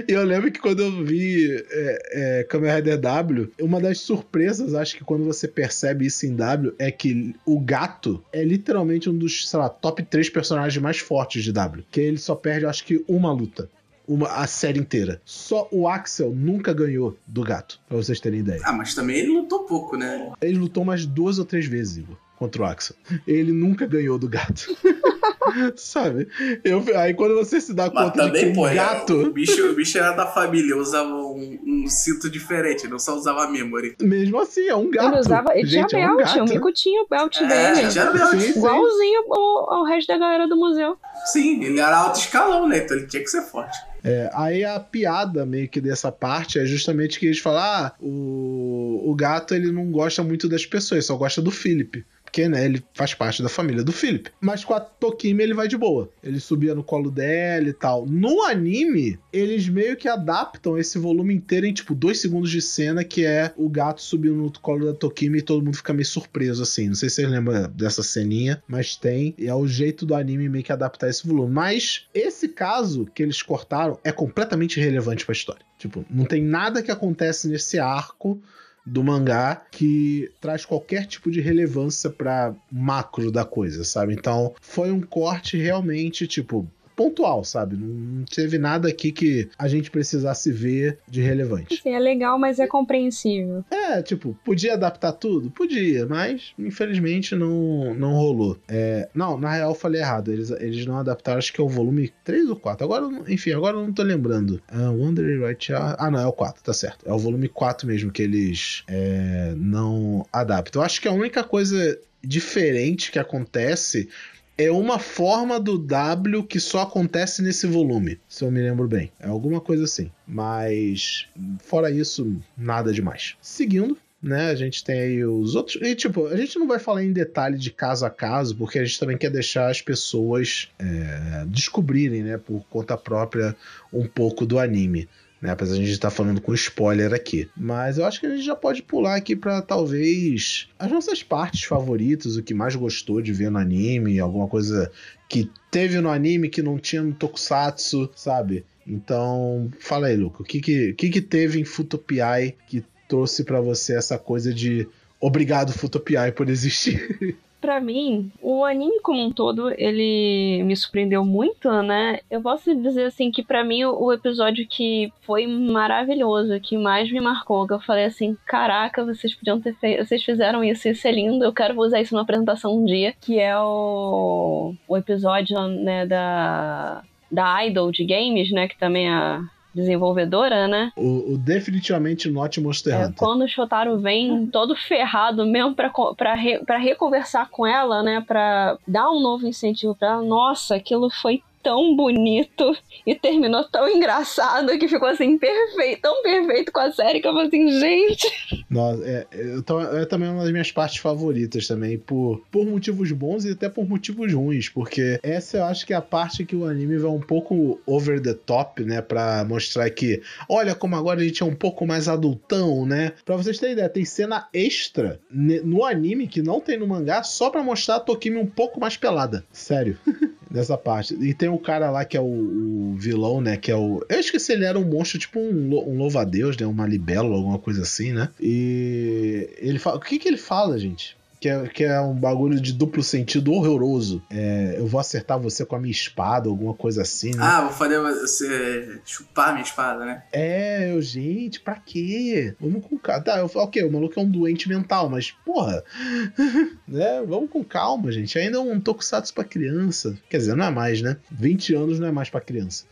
E eu lembro que quando eu vi é, é, Kamen Rider W, uma das surpresas, acho que quando você percebe isso em W, é que o gato é literalmente um dos, sei lá, top 3 personagens mais fortes de W. Que ele só perde, acho que, uma luta. Uma, a série inteira. Só o Axel nunca ganhou do gato, pra vocês terem ideia. Ah, mas também ele lutou pouco, né? Ele lutou umas duas ou três vezes, Igor contra o Axel. Ele nunca ganhou do gato. Sabe? Eu, aí quando você se dá Mas conta também, de que um gato... O bicho, o bicho era da família, usava um, um, cinto diferente, não só usava memory. Mesmo assim, é um gato. Ele usava... Ele Gente, tinha é belt, um o Mico tinha o belt é, dele. Tinha belt. Sim, Igualzinho ao, ao resto da galera do museu. Sim, ele era alto escalão, né? Então ele tinha que ser forte. É, aí a piada meio que dessa parte é justamente que eles falam: ah, o, o gato ele não gosta muito das pessoas, só gosta do Philip porque, né, ele faz parte da família do Philip. Mas com a Tokimi ele vai de boa. Ele subia no colo dela e tal. No anime, eles meio que adaptam esse volume inteiro em, tipo, dois segundos de cena, que é o gato subindo no colo da Tokimi e todo mundo fica meio surpreso, assim. Não sei se vocês lembram dessa ceninha, mas tem. E é o jeito do anime meio que adaptar esse volume. Mas esse caso que eles cortaram é completamente irrelevante pra história. Tipo, não tem nada que acontece nesse arco do mangá que traz qualquer tipo de relevância para macro da coisa, sabe? Então, foi um corte realmente tipo pontual, sabe? Não teve nada aqui que a gente precisasse ver de relevante. É legal, mas é compreensível. É, tipo, podia adaptar tudo? Podia, mas infelizmente não, não rolou. É, não, na real eu falei errado. Eles, eles não adaptaram, acho que é o volume 3 ou 4. Agora, enfim, agora eu não tô lembrando. Uh, Wonder Right Ah, não, é o 4, tá certo. É o volume 4 mesmo que eles é, não adaptam. Eu acho que a única coisa diferente que acontece é uma forma do W que só acontece nesse volume, se eu me lembro bem. É alguma coisa assim. Mas, fora isso, nada demais. Seguindo, né? A gente tem aí os outros. E, tipo, a gente não vai falar em detalhe de caso a caso, porque a gente também quer deixar as pessoas é, descobrirem, né, por conta própria, um pouco do anime né? Apesar de a gente estar tá falando com spoiler aqui. Mas eu acho que a gente já pode pular aqui para talvez as nossas partes favoritas, o que mais gostou de ver no anime, alguma coisa que teve no anime que não tinha no Tokusatsu, sabe? Então, fala aí, Luca, o que que, que, que teve em Futopiai que trouxe para você essa coisa de obrigado Futopiai por existir? para mim, o anime como um todo, ele me surpreendeu muito, né? Eu posso dizer assim que para mim o episódio que foi maravilhoso, que mais me marcou, que eu falei assim, caraca, vocês podiam ter feito, vocês fizeram isso, isso é lindo, eu quero usar isso numa apresentação um dia, que é o, o episódio, né, da da Idol de games, né, que também é a desenvolvedora, né? O, o definitivamente Not Monster é, Hunter. Quando o Shotaro vem todo ferrado mesmo pra, pra, re, pra reconversar com ela, né? Pra dar um novo incentivo pra ela. Nossa, aquilo foi tão bonito e terminou tão engraçado que ficou assim perfeito, tão perfeito com a série que eu falei assim, gente. Nossa, é, é, é também uma das minhas partes favoritas também, por, por motivos bons e até por motivos ruins, porque essa eu acho que é a parte que o anime vai um pouco over the top, né, para mostrar que, olha como agora a gente é um pouco mais adultão, né? Para vocês terem ideia, tem cena extra no anime que não tem no mangá só para mostrar a Tokimi um pouco mais pelada. Sério. Nessa parte. E tem o cara lá que é o, o, vilão, né? Que é o. Eu esqueci, ele era um monstro, tipo um, um louva-a-Deus, né? Uma libelo, alguma coisa assim, né? E ele fala. O que que ele fala, gente? Que é, que é um bagulho de duplo sentido horroroso. É, eu vou acertar você com a minha espada, alguma coisa assim, né? Ah, vou fazer você chupar a minha espada, né? É, eu, gente, pra quê? Vamos com calma. Tá, eu, ok, o maluco é um doente mental, mas, porra, né? Vamos com calma, gente. Ainda é um tokusatsu pra criança. Quer dizer, não é mais, né? 20 anos não é mais pra criança.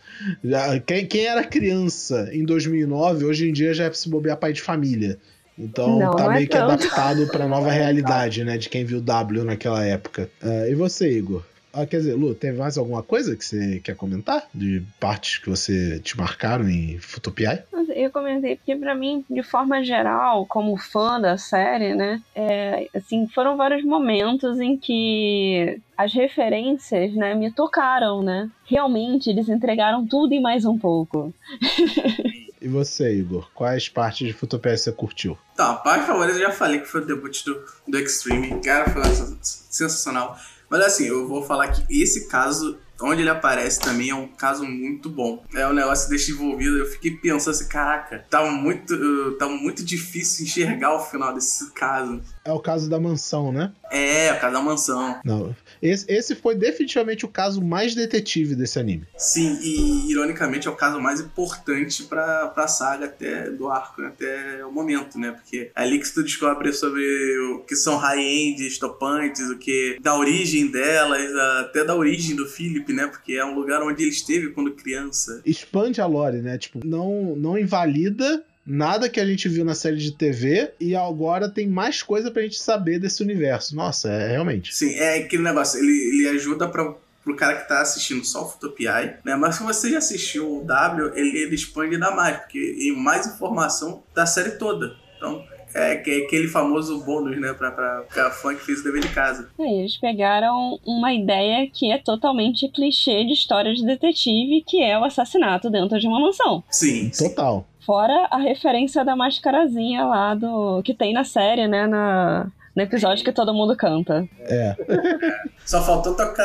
Já, quem, quem era criança em 2009, hoje em dia já é se bobear pai de família. Então não, tá não é meio é que tanto. adaptado pra nova realidade, né? De quem viu W naquela época. Uh, e você, Igor? Ah, quer dizer, Lu, teve mais alguma coisa que você quer comentar? De partes que você te marcaram em Futopiai? Eu comentei porque, para mim, de forma geral, como fã da série, né? É, assim, foram vários momentos em que as referências, né, me tocaram, né? Realmente, eles entregaram tudo e mais um pouco. E você, Igor? Quais partes de Futopia você curtiu? Tá, a parte favorita eu já falei que foi o debut do, do Extreme. Cara, foi sensacional. Mas assim, eu vou falar que esse caso onde ele aparece também é um caso muito bom. É um negócio deixa envolvido. Eu fiquei pensando assim, caraca, tá muito, uh, tá muito difícil enxergar o final desse caso. É o caso da mansão, né? É, o caso da mansão. Não. Esse, esse foi definitivamente o caso mais detetive desse anime. Sim, e ironicamente é o caso mais importante pra, pra saga até do arco, né? até o momento, né? Porque é ali que tu descobre sobre o que são high-end, estopantes, o que da origem delas, até da origem do Philip, né? Porque é um lugar onde ele esteve quando criança. Expande a lore, né? Tipo, não, não invalida nada que a gente viu na série de TV e agora tem mais coisa pra gente saber desse universo. Nossa, é realmente. Sim, é aquele negócio, ele, ele ajuda pra pro cara que tá assistindo só o Futopiai, né? Mas se você já assistiu o W, ele, ele expande ainda mais, porque tem mais informação da série toda. Então, é, é aquele famoso bônus, né, pra, pra, pra fã que fez o dever de casa. É, eles pegaram uma ideia que é totalmente clichê de história de detetive, que é o assassinato dentro de uma mansão. Sim. Total. Fora a referência da mascarazinha lá do. que tem na série, né? Na, no episódio que todo mundo canta. É. Só faltou tocar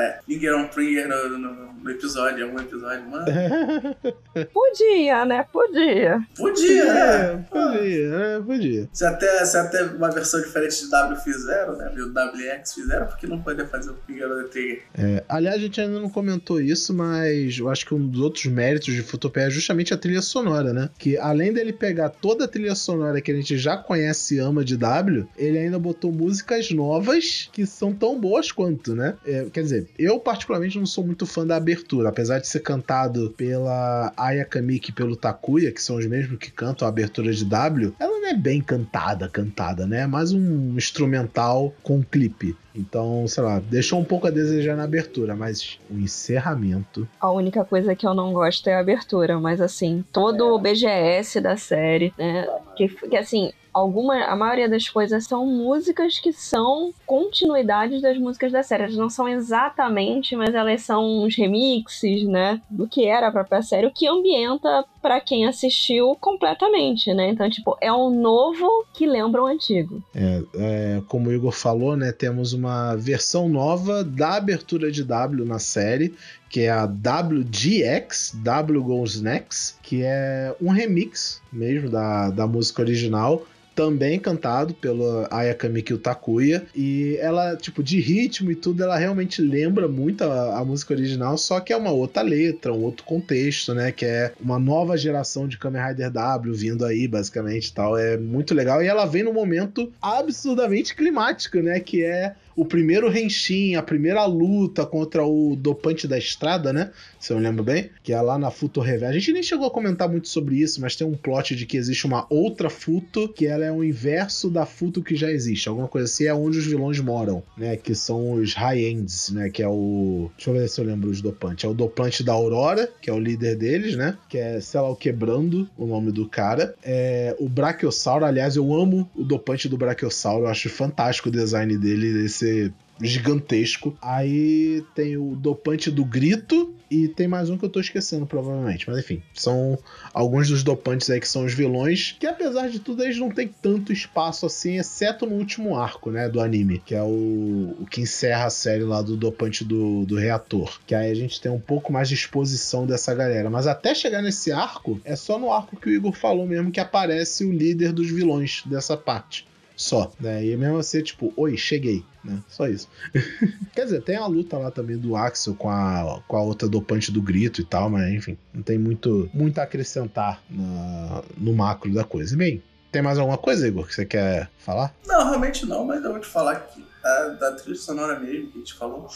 é, Nigger on Pringer no, no, no episódio, algum episódio, mano. Podia, né? Podia. Podia, né? podia, é, podia. Se até, se até uma versão diferente de W fizeram, né? E o WX fizeram, por que não poder fazer o Pringer on Trigger? É, aliás, a gente ainda não comentou isso, mas eu acho que um dos outros méritos de Futopia é justamente a trilha sonora, né? Que além dele pegar toda a trilha sonora que a gente já conhece e ama de W, ele ainda botou músicas novas que são tão boas quanto, né? É, quer dizer, eu particularmente não sou muito fã da abertura, apesar de ser cantado pela Aya Kamiki e pelo Takuya, que são os mesmos que cantam a abertura de W, ela não é bem cantada, cantada, né? É mais um instrumental com clipe. Então, sei lá, deixou um pouco a desejar na abertura, mas o encerramento. A única coisa que eu não gosto é a abertura, mas assim, todo o BGS da série, né? Que, que assim, alguma, a maioria das coisas são músicas que são continuidades das músicas da série. Elas não são exatamente, mas elas são uns remixes, né? Do que era a própria série, o que ambienta para quem assistiu completamente, né? Então, tipo, é um novo que lembra o antigo. É, é, como o Igor falou, né? Temos uma versão nova da abertura de W na série, que é a WGX, W Goes Next, que é um remix mesmo da, da música original também cantado pelo Ayaka Mikio Takuya. E ela, tipo, de ritmo e tudo, ela realmente lembra muito a, a, música original, só que é uma outra letra, um outro contexto, né? Que é uma nova geração de Kamen Rider W vindo aí, basicamente tal. É muito legal. E ela vem num momento absurdamente climático, né? Que é o primeiro Henshin, a primeira luta contra o dopante da estrada, né? Se eu me lembro bem, que é lá na Futo Rever. A gente nem chegou a comentar muito sobre isso, mas tem um plot de que existe uma outra Futo, que ela é o inverso da Futo que já existe. Alguma coisa assim, é onde os vilões moram, né? Que são os High-Ends, né? Que é o. Deixa eu ver se eu lembro os dopantes. É o dopante da Aurora, que é o líder deles, né? Que é, sei lá, o Quebrando, o nome do cara. É o Brachiosauro, aliás, eu amo o dopante do Brachiosauro, eu acho fantástico o design dele, esse ser gigantesco. Aí tem o dopante do grito e tem mais um que eu tô esquecendo, provavelmente. Mas enfim, são alguns dos dopantes aí que são os vilões, que apesar de tudo, eles não tem tanto espaço assim, exceto no último arco, né, do anime, que é o, o que encerra a série lá do dopante do, do reator. Que aí a gente tem um pouco mais de exposição dessa galera. Mas até chegar nesse arco, é só no arco que o Igor falou mesmo que aparece o líder dos vilões dessa parte só, né? E mesmo assim, tipo, oi, cheguei, né? Só isso. Quer dizer, tem a luta lá também do Axel com a, com a outra dopante do grito e tal, mas enfim, não tem muito, muito a acrescentar na, no macro da coisa. Bem, tem mais alguma coisa, Igor, que você quer falar? Não, realmente não, mas eu vou te falar que da, da trilha sonora mesmo que a gente falou.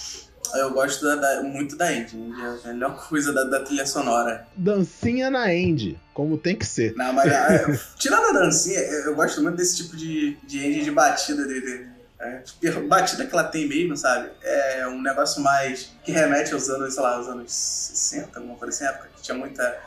Eu gosto da, da, muito da End, é a melhor coisa da, da, trilha sonora. Dancinha na End, como tem que ser. Não, mas é, tirando a dancinha, eu gosto muito desse tipo de, de End de batida dele. É, tipo, batida que ela tem mesmo, sabe? É um negócio mais que remete aos anos, sei lá, aos anos 60, alguma coisa assim, época que tinha muita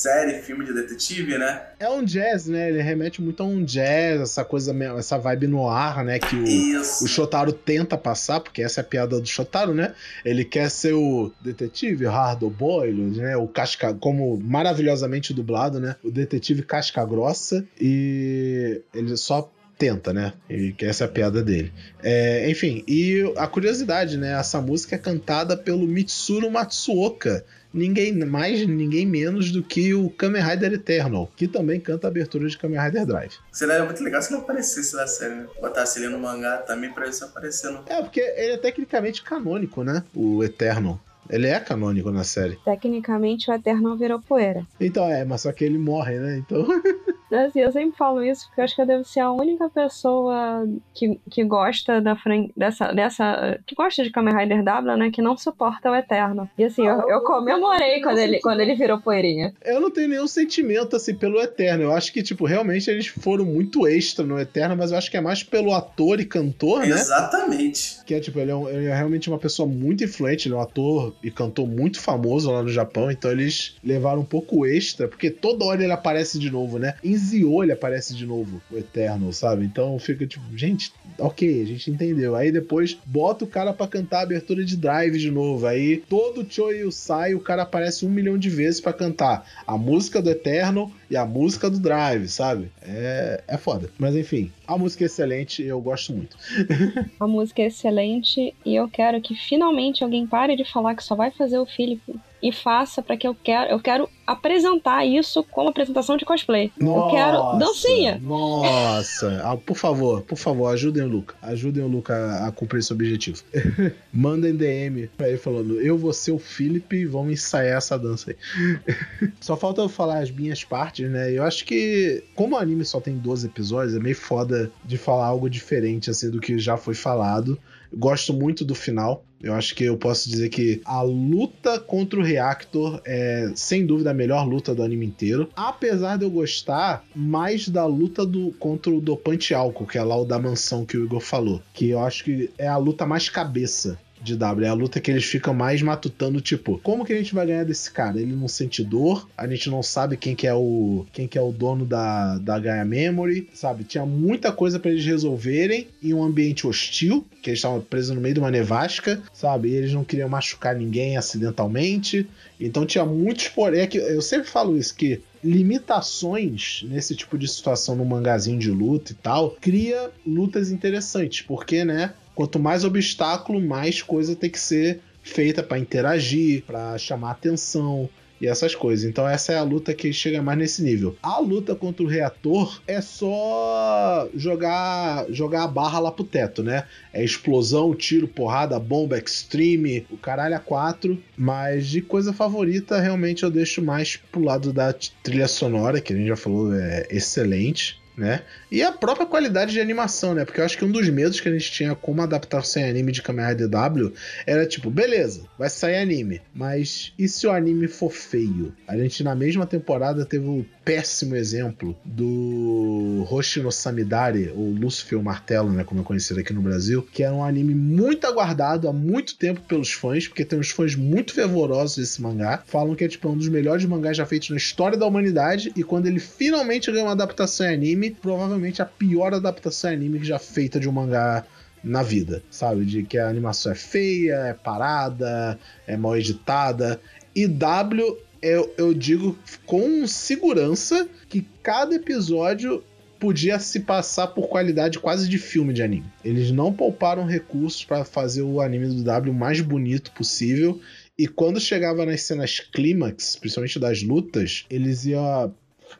série, filme de detetive, né? É um jazz, né? Ele remete muito a um jazz, essa coisa, essa vibe no ar, né? Que o, o Shotaro tenta passar, porque essa é a piada do Shotaro, né? Ele quer ser o detetive hard boiled, né? O casca, como maravilhosamente dublado, né? O detetive casca grossa e ele só tenta, né? E que essa é a piada dele. É, enfim, e a curiosidade, né? Essa música é cantada pelo Mitsuru Matsuoka, ninguém mais, ninguém menos do que o Kamen Rider Eternal, que também canta a abertura de Kamen Rider Drive. Seria muito legal se não aparecesse na série, né? Botasse ele no mangá também pra isso aparecer. No... É, porque ele é tecnicamente canônico, né? O Eternal. Ele é canônico na série. Tecnicamente o Eternal virou poeira. Então é, mas só que ele morre, né? Então. Assim, eu sempre falo isso porque eu acho que eu devo ser a única pessoa que, que gosta da fran... dessa, dessa. que gosta de Kamen Rider W, né? Que não suporta o Eterno. E assim, eu, eu comemorei quando ele, quando ele virou poeirinha. Eu não tenho nenhum sentimento, assim, pelo Eterno. Eu acho que, tipo, realmente eles foram muito extra no Eterno, mas eu acho que é mais pelo ator e cantor, né? Exatamente. Que é, tipo, ele é, um, ele é realmente uma pessoa muito influente, ele é um ator e cantor muito famoso lá no Japão, então eles levaram um pouco extra, porque toda hora ele aparece de novo, né? Em Zio ele aparece de novo, o Eterno, sabe? Então fica tipo, gente, ok, a gente entendeu. Aí depois bota o cara para cantar a abertura de Drive de novo. Aí todo Choyu sai, o cara aparece um milhão de vezes para cantar a música do Eterno e a música do Drive, sabe? É, é foda. Mas enfim, a música é excelente, eu gosto muito. a música é excelente e eu quero que finalmente alguém pare de falar que só vai fazer o Felipe e faça para que eu quero, eu quero apresentar isso como apresentação de cosplay. Nossa, eu quero dancinha. Nossa, ah, por favor, por favor, ajudem o Luca. Ajudem o Luca a, a cumprir esse objetivo. Mandem DM pra ele falando: Eu vou ser o Felipe e vamos ensaiar essa dança aí. só falta eu falar as minhas partes, né? Eu acho que, como o anime só tem 12 episódios, é meio foda de falar algo diferente assim do que já foi falado. Gosto muito do final. Eu acho que eu posso dizer que a luta contra o Reactor é, sem dúvida, a melhor luta do anime inteiro. Apesar de eu gostar mais da luta do, contra o dopante álcool, que é lá o da mansão que o Igor falou. Que eu acho que é a luta mais cabeça de W. É a luta que eles ficam mais matutando, tipo, como que a gente vai ganhar desse cara? Ele não sente dor, a gente não sabe quem que é o quem que é o dono da, da Gaia Memory, sabe? Tinha muita coisa para eles resolverem em um ambiente hostil, que eles estavam presos no meio de uma nevasca, sabe? E eles não queriam machucar ninguém acidentalmente. Então tinha muitos porém. É que eu sempre falo isso, que limitações nesse tipo de situação no mangazinho de luta e tal, cria lutas interessantes, porque, né, quanto mais obstáculo, mais coisa tem que ser feita para interagir, para chamar atenção e essas coisas. Então essa é a luta que chega mais nesse nível. A luta contra o reator é só jogar jogar a barra lá pro teto, né? É explosão, tiro, porrada, bomba, extreme, o caralho a quatro. Mas de coisa favorita, realmente eu deixo mais pro lado da trilha sonora, que a gente já falou, é excelente né? E a própria qualidade de animação, né? Porque eu acho que um dos medos que a gente tinha como adaptar sem anime de Kamen Rider W era tipo, beleza, vai sair anime, mas e se o anime for feio? A gente na mesma temporada teve o péssimo exemplo do Hoshino Samidari, ou Lúcifer Martelo, né, como é conhecido aqui no Brasil, que era um anime muito aguardado há muito tempo pelos fãs, porque tem uns fãs muito fervorosos desse mangá, falam que é tipo um dos melhores mangás já feitos na história da humanidade, e quando ele finalmente ganha uma adaptação em anime, provavelmente a pior adaptação em anime já feita de um mangá na vida, sabe? De que a animação é feia, é parada, é mal editada. E W eu, eu digo com segurança que cada episódio podia se passar por qualidade quase de filme de anime. Eles não pouparam recursos para fazer o anime do W mais bonito possível. E quando chegava nas cenas clímax, principalmente das lutas, eles iam,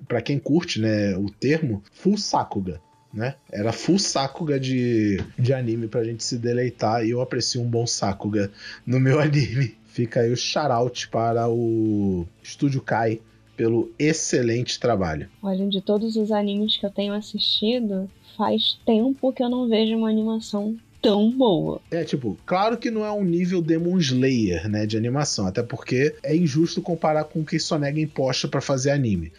para quem curte, né, o termo, full sakuga. Né? Era full sakuga de, de anime pra gente se deleitar e eu aprecio um bom sakuga no meu anime. Fica aí o shout para o Estúdio Kai pelo excelente trabalho. Olha, de todos os animes que eu tenho assistido, faz tempo que eu não vejo uma animação tão boa. É, tipo, claro que não é um nível Demon Slayer, né, de animação, até porque é injusto comparar com o que Sonega imposta para fazer anime.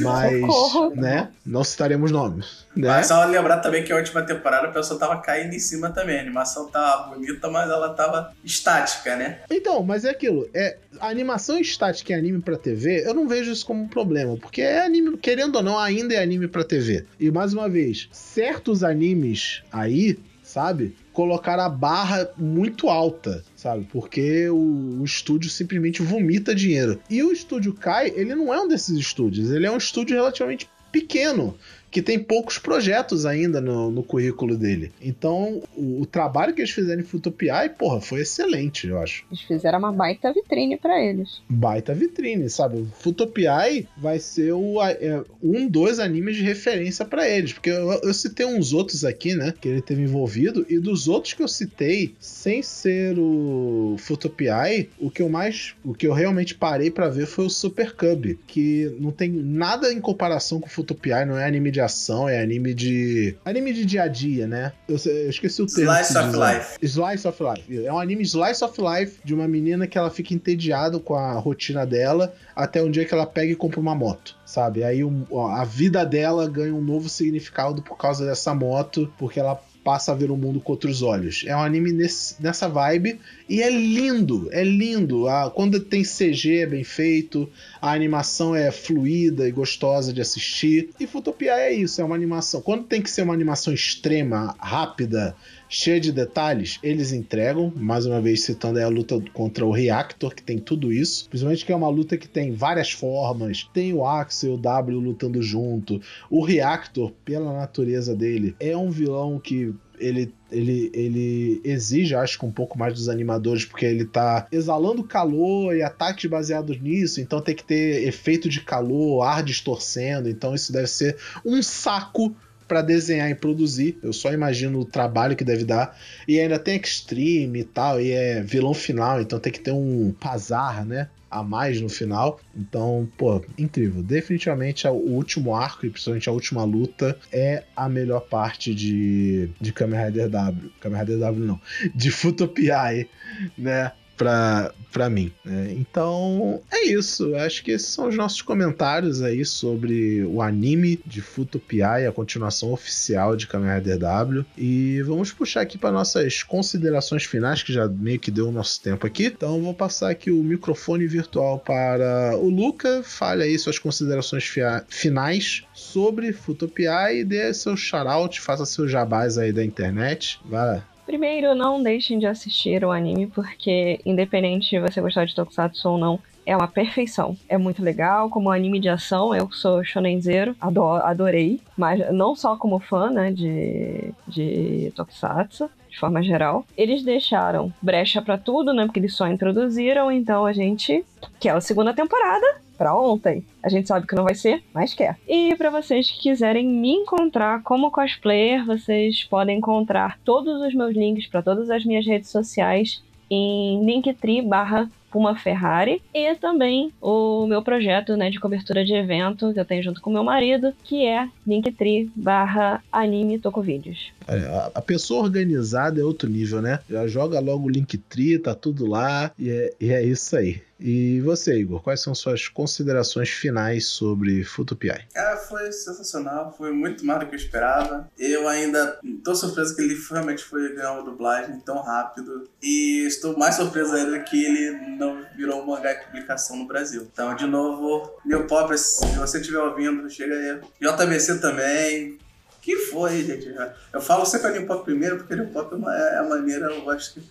Mas, Socorro. né? Não citaremos nomes. Né? Mas só lembrar também que a última temporada a pessoa tava caindo em cima também. A animação tava bonita, mas ela tava estática, né? Então, mas é aquilo. É, a animação estática em anime pra TV, eu não vejo isso como um problema. Porque é anime, querendo ou não, ainda é anime pra TV. E mais uma vez, certos animes aí, sabe? Colocar a barra muito alta, sabe? Porque o, o, estúdio simplesmente vomita dinheiro. E o estúdio Kai, ele não é um desses estúdios, ele é um estúdio relativamente pequeno, que tem poucos projetos ainda no, no currículo dele. Então, o, o, trabalho que eles fizeram em Futopiai, porra, foi excelente, eu acho. Eles fizeram uma baita vitrine para eles. Baita vitrine, sabe? Futopiai vai ser o, é, um dos animes de referência para eles, porque eu, eu citei uns outros aqui, né, que ele teve envolvido, e dos outros que eu citei, sem ser o Futopiai, o que eu mais, o que eu realmente parei para ver foi o Super Cub, que não tem nada em comparação com o Futopiai, não é anime de ação, é anime de anime de dia a dia, né? Eu, eu esqueci o termo. Slice of Life. Slice of Life. É um anime Slice of Life de uma menina que ela fica entediada com a rotina dela até um dia que ela pega e compra uma moto, sabe? Aí um, a vida dela ganha um novo significado por causa dessa moto, porque ela passa a ver o mundo com outros olhos. É um anime nesse, nessa vibe e é lindo, é lindo. Ah, quando tem CG é bem feito, a animação é fluida e gostosa de assistir. E Futopia é isso, é uma animação. Quando tem que ser uma animação extrema, rápida, cheia de detalhes, eles entregam. Mais uma vez citando a luta contra o Reactor, que tem tudo isso. Principalmente que é uma luta que tem várias formas. Tem o Axel e o W lutando junto. O Reactor, pela natureza dele, é um vilão que ele, ele, ele exige, acho que um pouco mais dos animadores, porque ele tá exalando calor e ataques baseados nisso, então tem que ter efeito de calor, ar distorcendo, então isso deve ser um saco para desenhar e produzir. Eu só imagino o trabalho que deve dar. E ainda tem extreme e tal, e é vilão final, então tem que ter um pazar, né? a mais no final. Então, pô, incrível. Definitivamente o último arco e principalmente a última luta é a melhor parte de, de Kamen Rider W. Kamen Rider W não. De Futopiai, né? Pra, pra mim. Né? Então é isso. Acho que esses são os nossos comentários aí sobre o anime de Futopiai, a continuação oficial de Kamen Rider W. E vamos puxar aqui para nossas considerações finais, que já meio que deu o nosso tempo aqui. Então vou passar aqui o microfone virtual para o Luca. Fale aí suas considerações finais sobre Futopiai e dê seu shout-out, faça seus jabás aí da internet. Vai lá. Primeiro, não deixem de assistir o anime, porque independente de você gostar de Tokusatsu ou não, é uma perfeição. É muito legal, como anime de ação, eu sou shonenzeiro, adorei, mas não só como fã, né, de, de Tokusatsu, de forma geral. Eles deixaram brecha para tudo, né, porque eles só introduziram, então a gente quer a segunda temporada, para ontem. A gente sabe que não vai ser, mas quer. E para vocês que quiserem me encontrar como cosplayer, vocês podem encontrar todos os meus links para todas as minhas redes sociais em linktree barra Puma Ferrari e também o meu projeto né, de cobertura de evento que eu tenho junto com meu marido, que é linktree barra anime tocovídeos. É, a pessoa organizada é outro nível, né? Já joga logo o Linktree, tá tudo lá e é, e é isso aí. E você, Igor, quais são suas considerações finais sobre Futupiai? Cara, foi sensacional, foi muito mais do que eu esperava. Eu ainda tô surpreso que ele realmente foi ganhar uma dublagem tão rápido. E estou mais surpreso ainda que ele não virou um mangá de publicação no Brasil. Então, de novo, meu pop, se você estiver ouvindo, chega aí. JBC também, que foi, gente? Eu falo sempre a New Pop primeiro, porque a Pop é, uma, é a maneira, eu acho que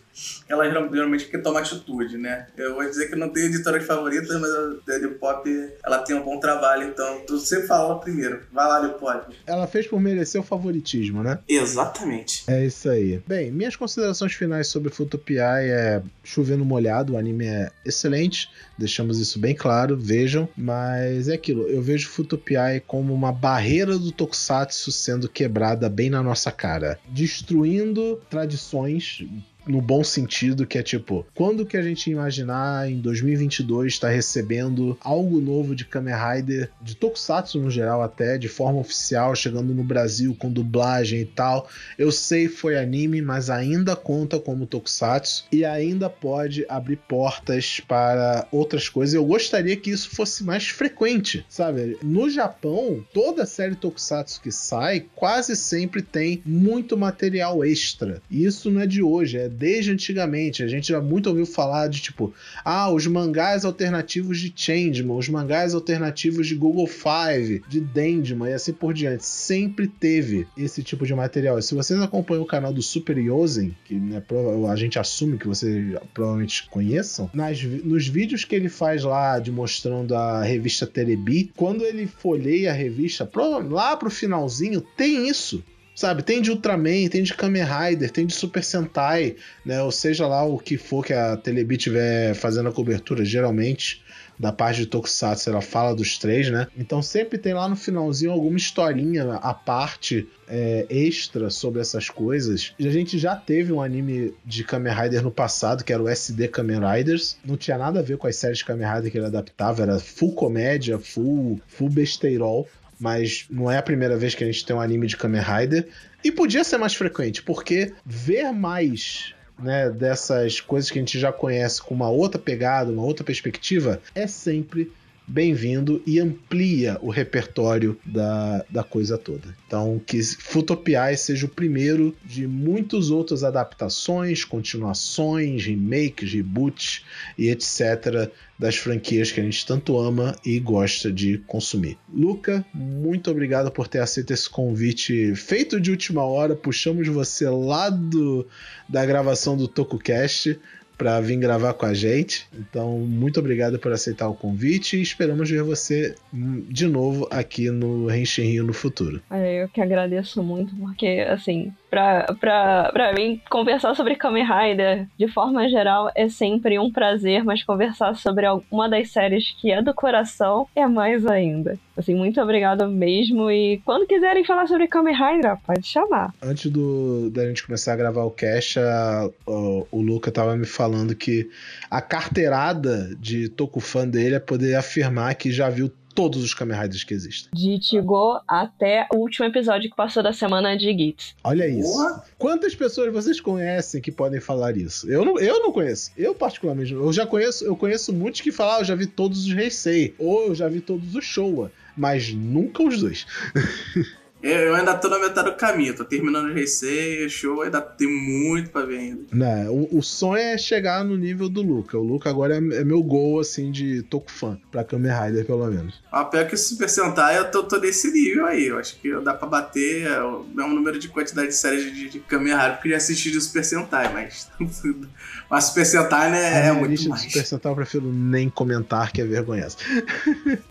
ela geralmente quer tomar atitude, né? Eu vou dizer que não tenho editoras favoritas, mas a New Pop, ela tem um bom trabalho, então sempre fala primeiro. Vai lá, New Pop. Ela fez por merecer o favoritismo, né? Exatamente. É isso aí. Bem, minhas considerações finais sobre Futopiai é chovendo molhado, o anime é excelente, deixamos isso bem claro, vejam, mas é aquilo, eu vejo Futopiai como uma barreira do Tokusatsu sendo quebrada bem na nossa cara, destruindo tradições no bom sentido, que é tipo, quando que a gente imaginar em 2022 estar tá recebendo algo novo de Kamen Rider, de Tokusatsu no geral até, de forma oficial, chegando no Brasil com dublagem e tal. Eu sei foi anime, mas ainda conta como Tokusatsu e ainda pode abrir portas para outras coisas. Eu gostaria que isso fosse mais frequente, sabe? No Japão, toda série Tokusatsu que sai quase sempre tem muito material extra. E isso não é de hoje, é Desde antigamente. A gente já muito ouviu falar de tipo, ah, os mangás alternativos de Changeman, os mangás alternativos de Google Five, de Dendman e assim por diante. Sempre teve esse tipo de material. E se vocês acompanham o canal do Super Yosen, que né, a gente assume que vocês provavelmente conheçam, nas, nos vídeos que ele faz lá de mostrando a revista Telebi, quando ele folheia a revista, lá pro finalzinho, tem isso. Sabe, tem de Ultraman, tem de Kamen Rider, tem de Super Sentai, né? Ou seja lá o que for que a Telebi tiver fazendo a cobertura, geralmente da parte de Tokusatsu, ela fala dos três, né? Então sempre tem lá no finalzinho alguma historinha à parte é, extra sobre essas coisas. E a gente já teve um anime de Kamen Rider no passado, que era o SD Kamen Riders. Não tinha nada a ver com as séries de Kamen Rider que ele adaptava, era full comédia, full, full besteirol. Mas não é a primeira vez que a gente tem um anime de Kamen Rider. E podia ser mais frequente, porque ver mais né, dessas coisas que a gente já conhece com uma outra pegada, uma outra perspectiva, é sempre bem-vindo e amplia o repertório da, da coisa toda. Então, que Futopiai seja o primeiro de muitas outras adaptações, continuações, remakes, reboots e etc. das franquias que a gente tanto ama e gosta de consumir. Luca, muito obrigado por ter aceito esse convite feito de última hora. Puxamos você lá do, da gravação do TokuCast para vir gravar com a gente. Então, muito obrigado por aceitar o convite e esperamos ver você de novo aqui no Renshin Rio no futuro. Eu que agradeço muito, porque, assim, pra, pra, pra mim, conversar sobre Kamen Rider, de forma geral, é sempre um prazer, mas conversar sobre uma das séries que é do coração é mais ainda. Assim, muito obrigado mesmo. E quando quiserem falar sobre Kamen Rider, pode chamar. Antes do, da gente começar a gravar o cast, a, o, o Luca tava me falando que a carteirada de Tokufan dele é poder afirmar que já viu todos os Kamen Riders que existem. De Tigo até o último episódio que passou da semana de Gits. Olha isso. Quantas pessoas vocês conhecem que podem falar isso? Eu não, eu não conheço. Eu, particularmente, eu já conheço, eu conheço muitos que falam, ah, eu já vi todos os Heisei, ou eu já vi todos os Showa, mas nunca os dois. Eu ainda tô na metade do caminho, tô terminando o receio, show, ainda tem muito pra ver ainda. Não, o, o sonho é chegar no nível do Luca. O Luca agora é, é meu gol, assim, de Toku fã, pra Kamen Rider, pelo menos. Ah, pior que o Super Sentai, eu tô, tô nesse nível aí. Eu acho que dá pra bater é, o mesmo número de quantidade de séries de, de Kamen Rider, porque eu assisti de Super Sentai, mas. mas Super Sentai, né, é, é muito lista mais. De Super Sentai eu prefiro nem comentar, que é vergonhoso.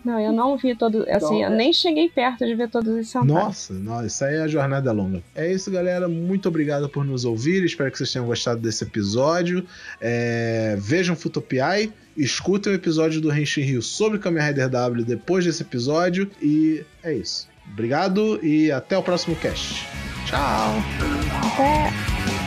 Não, eu não vi todo. Assim, então, eu nem cheguei perto de ver todos os Sentai. Nossa! Nossa, isso aí é a jornada longa. É isso, galera. Muito obrigado por nos ouvir. Espero que vocês tenham gostado desse episódio. É... Vejam Futopiai. Escutem o episódio do Henshin Rio sobre Kamen Rider W depois desse episódio. E é isso. Obrigado e até o próximo cast. Tchau. Até.